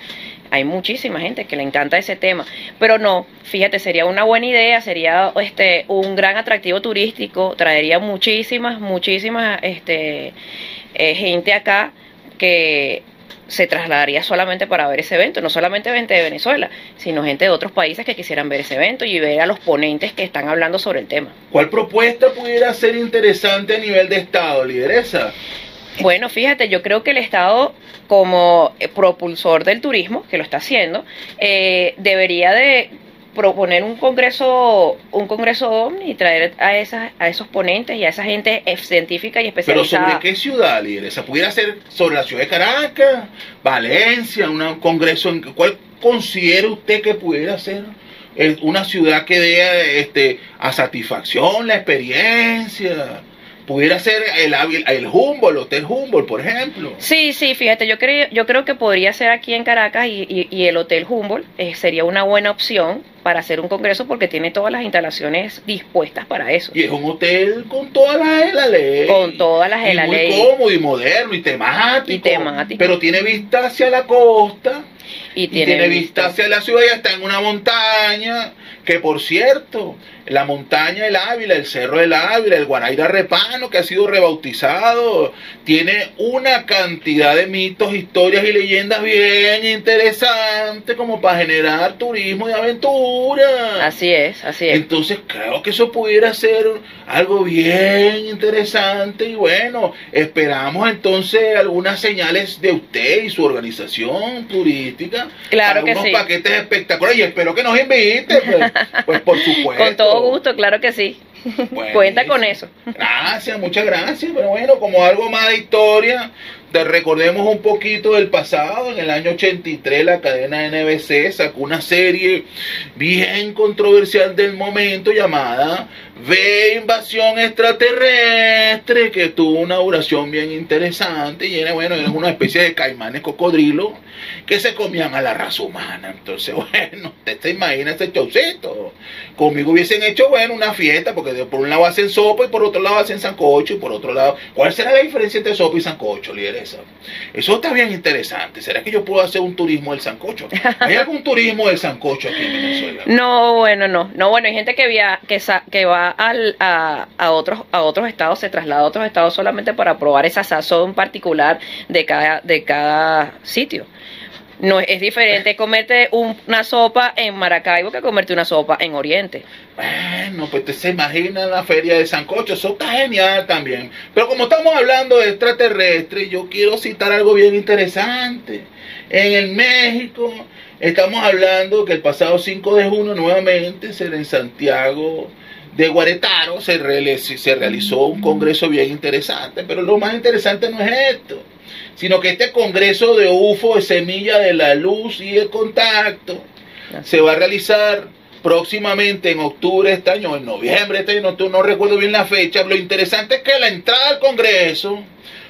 Hay muchísima gente que le encanta ese tema, pero no, fíjate, sería una buena idea, sería este un gran atractivo turístico, traería muchísimas, muchísimas este, eh, gente acá que se trasladaría solamente para ver ese evento, no solamente gente de Venezuela, sino gente de otros países que quisieran ver ese evento y ver a los ponentes que están hablando sobre el tema. ¿Cuál propuesta pudiera ser interesante a nivel de Estado, lideresa? Bueno, fíjate, yo creo que el Estado, como propulsor del turismo, que lo está haciendo, eh, debería de proponer un congreso un congreso ovni y traer a esas a esos ponentes y a esa gente científica y Pero especializada ¿sobre qué ciudad, lideresa? ¿Pudiera ser sobre la ciudad de Caracas, Valencia, una- un congreso? En, ¿Cuál considera usted que pudiera ser una ciudad que dé este, a satisfacción la experiencia? Pudiera ser el, el, el Humboldt, el Hotel Humboldt, por ejemplo. Sí, sí, fíjate, yo creo, yo creo que podría ser aquí en Caracas y, y- y el Hotel Humboldt eh, sería una buena opción para hacer un congreso porque tiene todas las instalaciones dispuestas para eso. Y es un hotel con todas las de la ley. Con todas las de Y la muy ley. cómodo y moderno y temático. Y temático. Pero tiene vista hacia la costa. Y y tiene tiene, vista. vista hacia la ciudad y está en una montaña, que por cierto, la montaña del Ávila, el Cerro del Ávila, el Guaraira Repano, que ha sido rebautizado, tiene una cantidad de mitos, historias y leyendas bien interesantes como para generar turismo de aventura. Así es, así es. Entonces creo que eso pudiera ser algo bien interesante y bueno, esperamos entonces algunas señales de usted y su organización turística. Claro para que unos sí. paquetes espectaculares y espero que nos invite, pues, pues por supuesto. Con todo gusto, claro que sí. Cuenta con eso. Gracias, muchas gracias. Pero bueno, como algo más de historia, te recordemos un poquito del pasado. En el año 83 la cadena NBC sacó una serie bien controversial del momento llamada Ve Invasión Extraterrestre, que tuvo una duración bien interesante y era, bueno, eran una especie de caimanes cocodrilo que se comían a la raza humana. Entonces, bueno, usted se imagina ese showcito. Conmigo hubiesen hecho, bueno, una fiesta, porque por un lado hacen sopa y por otro lado hacen sancocho y por otro lado, ¿cuál será la diferencia entre sopa y sancocho, lideresa? Eso está bien interesante. ¿Será que yo puedo hacer un turismo del sancocho? ¿Hay algún turismo del sancocho aquí en Venezuela? No, bueno, no. No, bueno, hay gente que, via, que, sa- que va al, a, a, otros, a otros estados, se traslada a otros estados solamente para probar esa sazón particular de cada, de cada sitio. No es diferente comerte un- una sopa en Maracaibo que comerte una sopa en Oriente. Bueno, pues usted se imagina la feria de Sancocho, eso genial también. Pero como estamos hablando de extraterrestres, yo quiero citar algo bien interesante. En el México estamos hablando que el pasado 5 de junio nuevamente se en Santiago de Guaretaro se realizó un congreso bien interesante, pero lo más interesante no es esto, sino que este congreso de UFO es semilla de la luz y el contacto se va a realizar próximamente en octubre de este año, en noviembre de este año, no, no recuerdo bien la fecha. Lo interesante es que la entrada al Congreso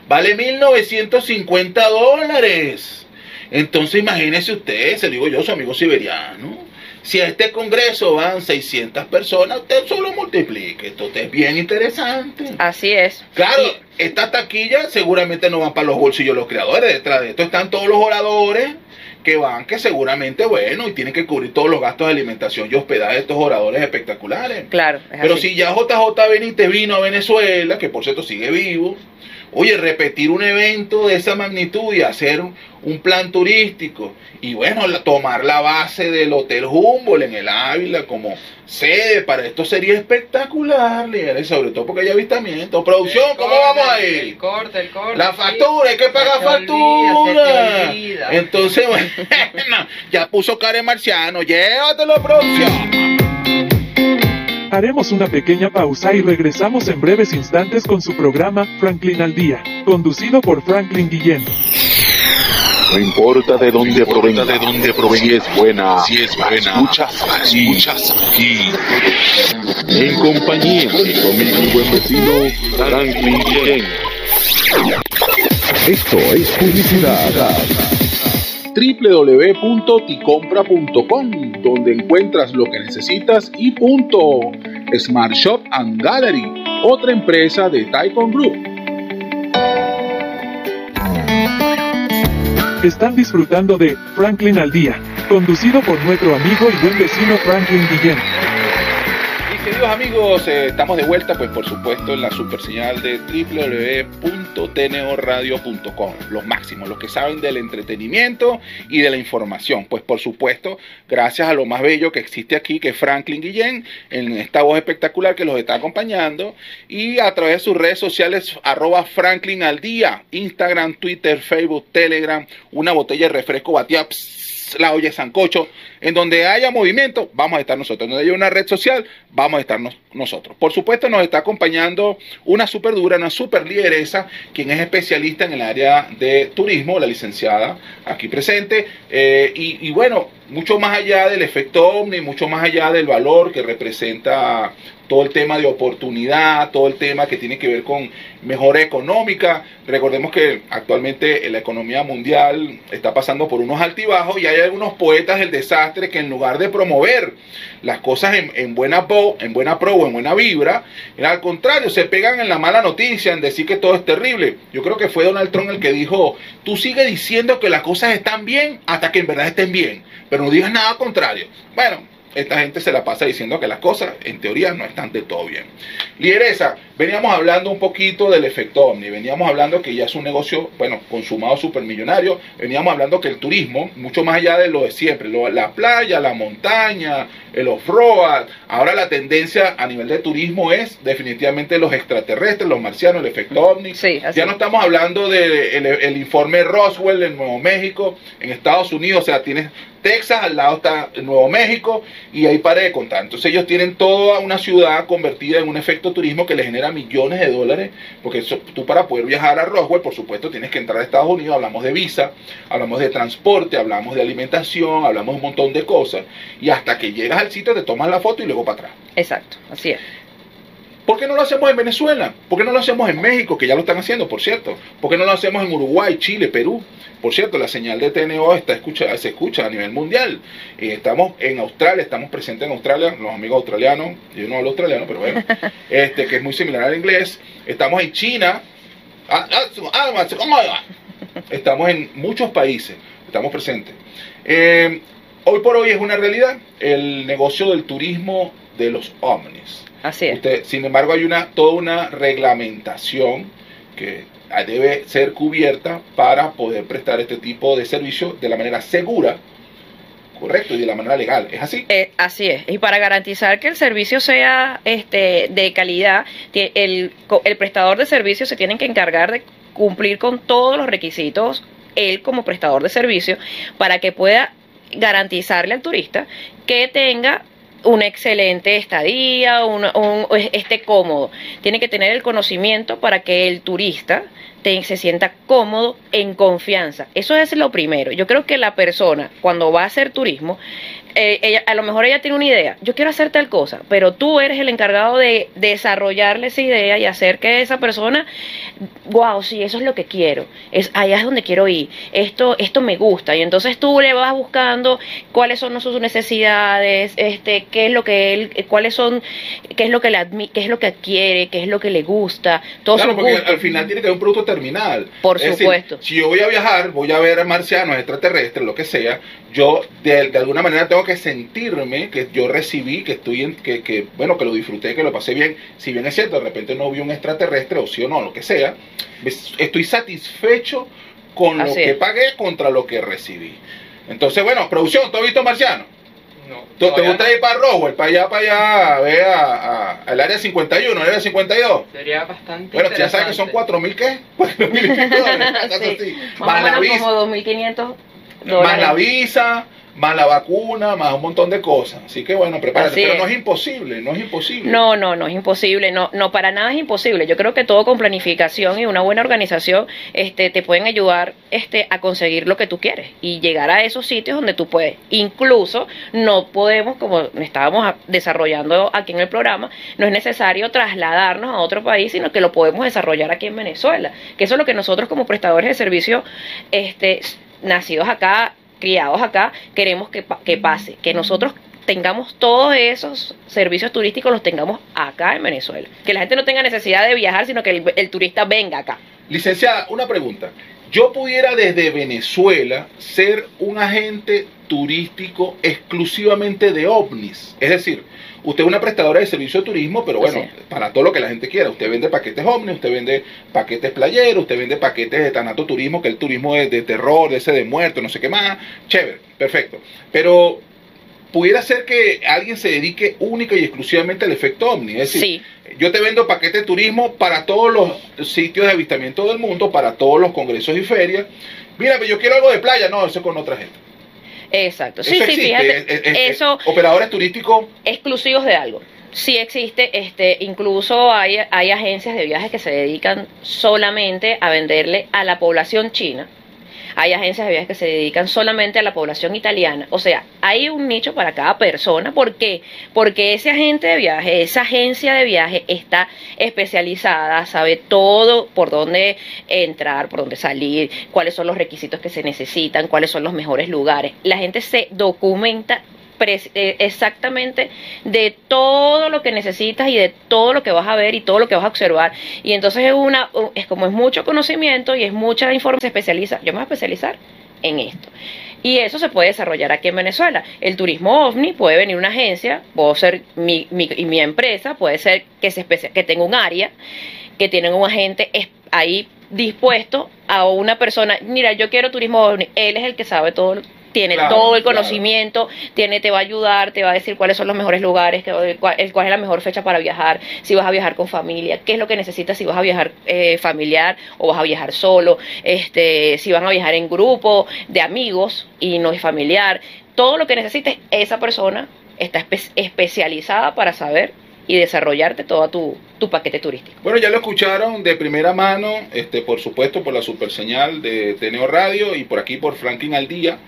vale 1.950 dólares. Entonces imagínese usted, se lo digo yo, su amigo siberiano. Si a este Congreso van 600 personas, usted solo multiplique. Esto es bien interesante. Así es. Claro, estas taquillas seguramente no van para los bolsillos de los creadores. Detrás de esto están todos los oradores que van, que seguramente, bueno, y tienen que cubrir todos los gastos de alimentación y hospedaje de estos oradores espectaculares. claro, es Pero así. si ya JJ Benítez vino a Venezuela, que por cierto sigue vivo, oye, repetir un evento de esa magnitud y hacer un, plan turístico y bueno, la- tomar la base del Hotel Humboldt en el Ávila como sede para esto sería espectacular, líderes, sobre todo porque hay avistamiento. Producción, ¿cómo vamos a El ir? corte, el corte. La factura, hay que pagar factura. olvida. Entonces, bueno, ya puso cara marciano, llévatelo, producción. Haremos una pequeña pausa y regresamos en breves instantes con su programa Franklin al Día, conducido por Franklin Guillén. No importa de dónde provenga, de dónde provenga, si es buena, si es buena, escuchas aquí, escuchas aquí. En compañía de conmigo mi buen vecino Franklin Guillén. Esto es publicidad. www.ticompra.com donde encuentras lo que necesitas y punto. Smart Shop and Gallery, otra empresa de Taikon Group. Están disfrutando de Franklin al Día, conducido por nuestro amigo y buen vecino Franklin Guillén. Amigos, eh, estamos de vuelta, pues por supuesto, en la super señal de www.tnoradio.com. Los máximos, los que saben del entretenimiento y de la información. Pues por supuesto, gracias a lo más bello que existe aquí, que es Franklin Guillén, en esta voz espectacular que los está acompañando. Y a través de sus redes sociales, arroba Franklin al día, Instagram, Twitter, Facebook, Telegram, una botella de refresco batida. pss, la olla sancocho, en donde haya movimiento, vamos a estar nosotros. Donde haya una red social, vamos a estar nos- nosotros. Por supuesto, nos está acompañando una super dura, una super lideresa, quien es especialista en el área de turismo, la licenciada aquí presente. Eh, y, y bueno, mucho más allá del efecto Omni, mucho más allá del valor que representa todo el tema de oportunidad, todo el tema que tiene que ver con mejora económica. Recordemos que actualmente la economía mundial está pasando por unos altibajos y hay algunos poetas del desastre que en lugar de promover las cosas en, en buena pro, en buena pro en buena vibra, al contrario, se pegan en la mala noticia, en decir que todo es terrible. Yo creo que fue Donald Trump el que dijo, tú sigue diciendo que las cosas están bien hasta que en verdad estén bien, pero no digas nada contrario. Bueno, esta gente se la pasa diciendo que las cosas en teoría no están de todo bien. Lideresa, veníamos hablando un poquito del efecto Omni, veníamos hablando que ya es un negocio, bueno, consumado supermillonario, veníamos hablando que el turismo, mucho más allá de lo de siempre, la playa, la montaña, el off-road, ahora la tendencia a nivel de turismo es definitivamente los extraterrestres, los marcianos, el efecto Omni. ya no estamos hablando del de el, informe Roswell en Nuevo México, en Estados Unidos, o sea, tienes Texas, al lado está Nuevo México y ahí pare de contar. Entonces ellos tienen toda una ciudad convertida en un efecto turismo que les genera millones de dólares, porque tú para poder viajar a Roswell, por supuesto, tienes que entrar a Estados Unidos, hablamos de visa, hablamos de transporte, hablamos de alimentación, hablamos de un montón de cosas, y hasta que llegas al sitio te tomas la foto y luego para atrás. Exacto, así es. ¿Por qué no lo hacemos en Venezuela? ¿Por qué no lo hacemos en México, que ya lo están haciendo, por cierto? ¿Por qué no lo hacemos en Uruguay, Chile, Perú? Por cierto, la señal de TNO está escucha, se escucha a nivel mundial. Eh, estamos en Australia, estamos presentes en Australia, los amigos australianos, yo no hablo australiano, pero bueno, este, que es muy similar al inglés. Estamos en China. Ah, ah, estamos en muchos países, estamos presentes. Eh, hoy por hoy es una realidad el negocio del turismo de los ovnis. Así es. sin embargo, hay una toda una reglamentación que debe ser cubierta para poder prestar este tipo de servicio de la manera segura, correcto, y de la manera legal. ¿Es así? Eh, así es. Y para garantizar que el servicio sea este, de calidad, el, el prestador de servicio se tiene que encargar de cumplir con todos los requisitos él como prestador de servicio para que pueda garantizarle al turista que tenga una excelente estadía, un, esté cómodo. Tiene que tener el conocimiento para que el turista se sienta cómodo, en confianza. Eso es lo primero. Yo creo que la persona, cuando va a hacer turismo, eh, ella, a lo mejor ella tiene una idea, yo quiero hacer tal cosa, pero tú eres el encargado de desarrollarle esa idea y hacer que esa persona, wow, sí, eso es lo que quiero, es allá es donde quiero ir, esto, esto me gusta, y entonces tú le vas buscando cuáles son sus necesidades, este, qué es lo que él, cuáles son, qué es lo que le qué es lo que quiere, qué es lo que le gusta, todo Claro, porque al final tiene que haber un producto terminal. Por supuesto. si yo voy a viajar, voy a ver marcianos, extraterrestres, lo que sea, yo de, alguna manera tengo que sentirme que yo recibí, que estoy en, que, que, bueno, que lo disfruté, que lo pasé bien. Si bien es cierto, de repente no vi un extraterrestre, o sí o no, lo que sea, estoy satisfecho con lo que pagué contra lo que recibí. Entonces, bueno, producción, ¿tú has visto marciano? ¿Te gusta ir para Roswell, para allá, para allá, a ver a, al área 51, al área 52? Sería bastante Bueno, ya sabes que son 4.000, ¿qué? 4.000 dólares, sí. Más, la visa, como 2.500 dólares. Más la visa, más la vacuna, más un montón de cosas. Así que bueno, prepárate. Pero no es imposible, no es imposible. No, no, no es imposible. No, no, para nada es imposible. Yo creo que todo con planificación y una buena organización este, te pueden ayudar este, a conseguir lo que tú quieres y llegar a esos sitios donde tú puedes. Incluso no podemos, como estábamos desarrollando aquí en el programa, no es necesario trasladarnos a otro país, sino que lo podemos desarrollar aquí en Venezuela. Que eso es lo que nosotros como prestadores de servicio este, nacidos acá criados acá, queremos que, que pase, que nosotros tengamos todos esos servicios turísticos, los tengamos acá en Venezuela. Que la gente no tenga necesidad de viajar, sino que el, turista venga acá. Licenciada, una pregunta. Yo pudiera desde Venezuela ser un agente turístico exclusivamente de ovnis. Es decir, Usted es una prestadora de servicio de turismo, pero bueno, para todo lo que la gente quiera. Usted vende paquetes ovnis, usted vende paquetes playeros, usted vende paquetes de tanato turismo, que el turismo es de terror, de ese de muerto, no sé qué más. Chévere, perfecto. Pero pudiera ser que alguien se dedique única y exclusivamente al efecto ovni. Es decir, yo te vendo paquetes de turismo para todos los sitios de avistamiento del mundo, para todos los congresos y ferias. Mira, pero yo quiero algo de playa. No, eso con otra gente. Exacto. Sí, sí, fíjate. eso, operadores turísticos exclusivos de algo. Sí existe, este, incluso hay, hay agencias de viajes que se dedican solamente a venderle a la población china hay agencias de viajes que se dedican solamente a la población italiana. O sea, hay un nicho para cada persona. ¿Por qué? Porque ese agente de viaje, esa agencia de viaje está especializada, sabe todo por dónde entrar, por dónde salir, cuáles son los requisitos que se necesitan, cuáles son los mejores lugares. La gente se documenta exactamente de todo lo que necesitas y de todo lo que vas a ver y todo lo que vas a observar. Y entonces es una es como es mucho conocimiento y es mucha información, se especializa. Yo me voy a especializar en esto. Y eso se puede desarrollar aquí en Venezuela. El turismo ovni puede venir una agencia, puedo ser mi, mi, mi empresa, puede ser que, se que tenga un área, que tienen un agente ahí dispuesto a una persona, mira, yo quiero turismo ovni, él es el que sabe todo tiene todo el conocimiento, tiene, te va a ayudar, te va a decir cuáles son los mejores lugares, cuál, es la mejor fecha para viajar, si vas a viajar con familia, qué es lo que necesitas si vas a viajar eh, familiar o vas a viajar solo, este, si van a viajar en grupo de amigos y no es familiar, todo lo que necesites, esa persona está especializada para saber y desarrollarte todo tu, tu, paquete turístico. Bueno, ya lo escucharon de primera mano, este, por supuesto por la super señal de Teneo Radio y por aquí por Franklin al día.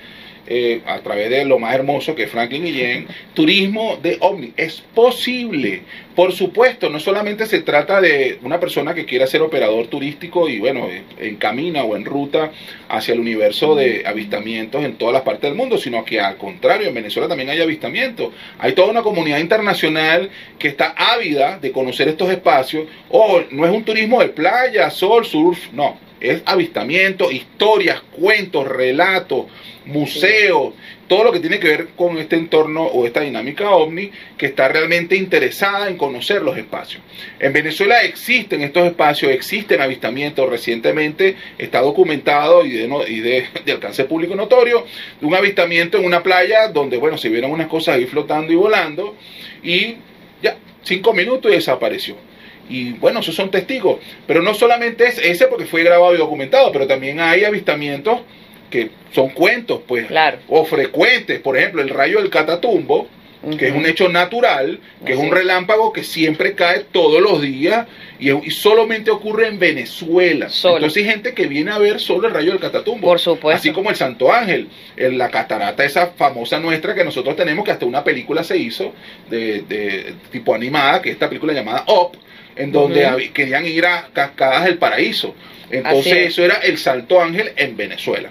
Eh, a través de lo más hermoso que Franklin Guillén, turismo de ovni. Es posible. Por supuesto, no solamente se trata de una persona que quiera ser operador turístico y bueno, eh, en camino o en ruta hacia el universo de avistamientos en todas las partes del mundo, sino que al contrario, en Venezuela también hay avistamientos. Hay toda una comunidad internacional que está ávida de conocer estos espacios. O oh, no es un turismo de playa, sol, surf, no. Es avistamiento, historias, cuentos, relatos, museos, todo lo que tiene que ver con este entorno o esta dinámica ovni que está realmente interesada en conocer los espacios. En Venezuela existen estos espacios, existen avistamientos. Recientemente está documentado y de, alcance público notorio un avistamiento en una playa donde, bueno, se vieron unas cosas ahí flotando y volando y ya, cinco minutos y desapareció. Y bueno, esos son testigos. Pero no solamente es ese porque fue grabado y documentado, pero también hay avistamientos que son cuentos, pues, o frecuentes, por ejemplo, el rayo del catatumbo, que es un hecho natural, que es un relámpago que siempre cae todos los días y, solamente ocurre en Venezuela. Entonces hay gente que viene a ver solo el rayo del catatumbo. Por supuesto. Así como el Santo Ángel, en la catarata esa famosa nuestra que nosotros tenemos, que hasta una película se hizo de, de tipo animada, que es esta película llamada Up, en donde querían ir a Cascadas del Paraíso. Entonces eso era el Salto Ángel en Venezuela.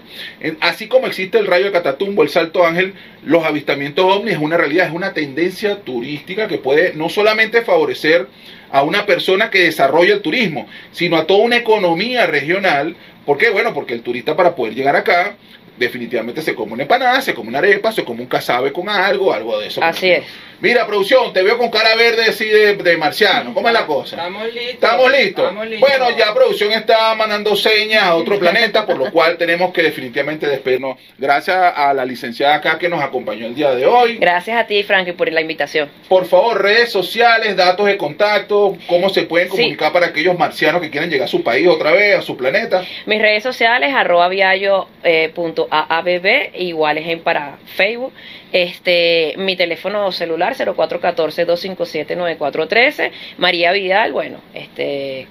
Así como existe el rayo de Catatumbo, el Salto Ángel, los avistamientos ovnis es una realidad, es una tendencia turística que puede no solamente favorecer a una persona que desarrolla el turismo, sino a toda una economía regional. ¿Por qué? Bueno, porque el turista para poder llegar acá definitivamente se come una empanada, se come una arepa, se come un casabe con algo, algo de eso. Así es. Mira, producción, te veo con cara verde así de, marciano. ¿Cómo es la cosa? Estamos listos. ¿Estamos listos? Bueno, ya producción está mandando señas a otro planeta, por lo cual tenemos que definitivamente despedirnos. Gracias a la licenciada acá que nos acompañó el día de hoy. Gracias a ti, Frankie, por la invitación. Por favor, redes sociales, datos de contacto, cómo se pueden comunicar para aquellos marcianos que quieren llegar a su país otra vez, a su planeta. Mis redes sociales, arroba viallo, eh, punto igual es en para Facebook. Este, mi teléfono celular 0414-257-9413. María Vidal, bueno, este,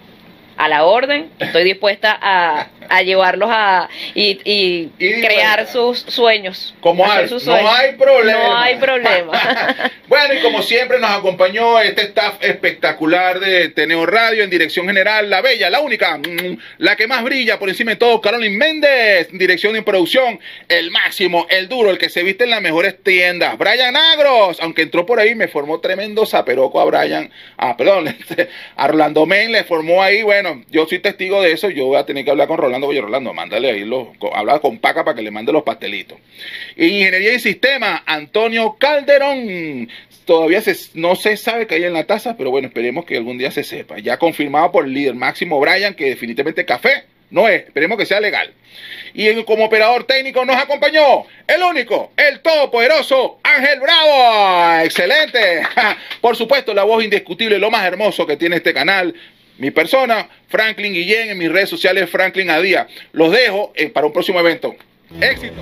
a la orden. Estoy dispuesta a, a llevarlos a y, crear sus sueños. Como hay, no hay problema. No hay problema. bueno, y como siempre nos acompañó este staff espectacular de Teneo Radio en dirección general, la bella, la única, mm, la que más brilla por encima de todo, Carolyn Méndez, dirección de producción, el máximo, el duro, el que se viste en las mejores tiendas, Brian Agros, aunque entró por ahí, me formó tremendo zaperoco a Brian, ah, perdón, a Rolando Men le formó ahí, bueno, yo soy testigo de eso, yo voy a tener que hablar con Rolando, oye Rolando, mándale ahí los, habla con Paca para que le mande los pastelitos. Ingeniería y Sistema, Antonio Calderón, todavía no se sabe que hay en la taza, pero bueno, esperemos que algún día se sepa. Ya confirmado por el líder Máximo Brian que definitivamente café no es, esperemos que sea legal. Y como operador técnico nos acompañó el único, el todopoderoso Ángel Bravo. Excelente. Por supuesto, la voz indiscutible, lo más hermoso que tiene este canal. Mi persona, Franklin Guillén, en mis redes sociales, Franklin Adía. Los dejo eh, para un próximo evento. Éxito.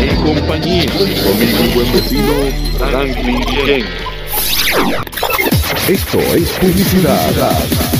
En compañía de mi buen vecino, Franklin Guillén. Esto es publicidad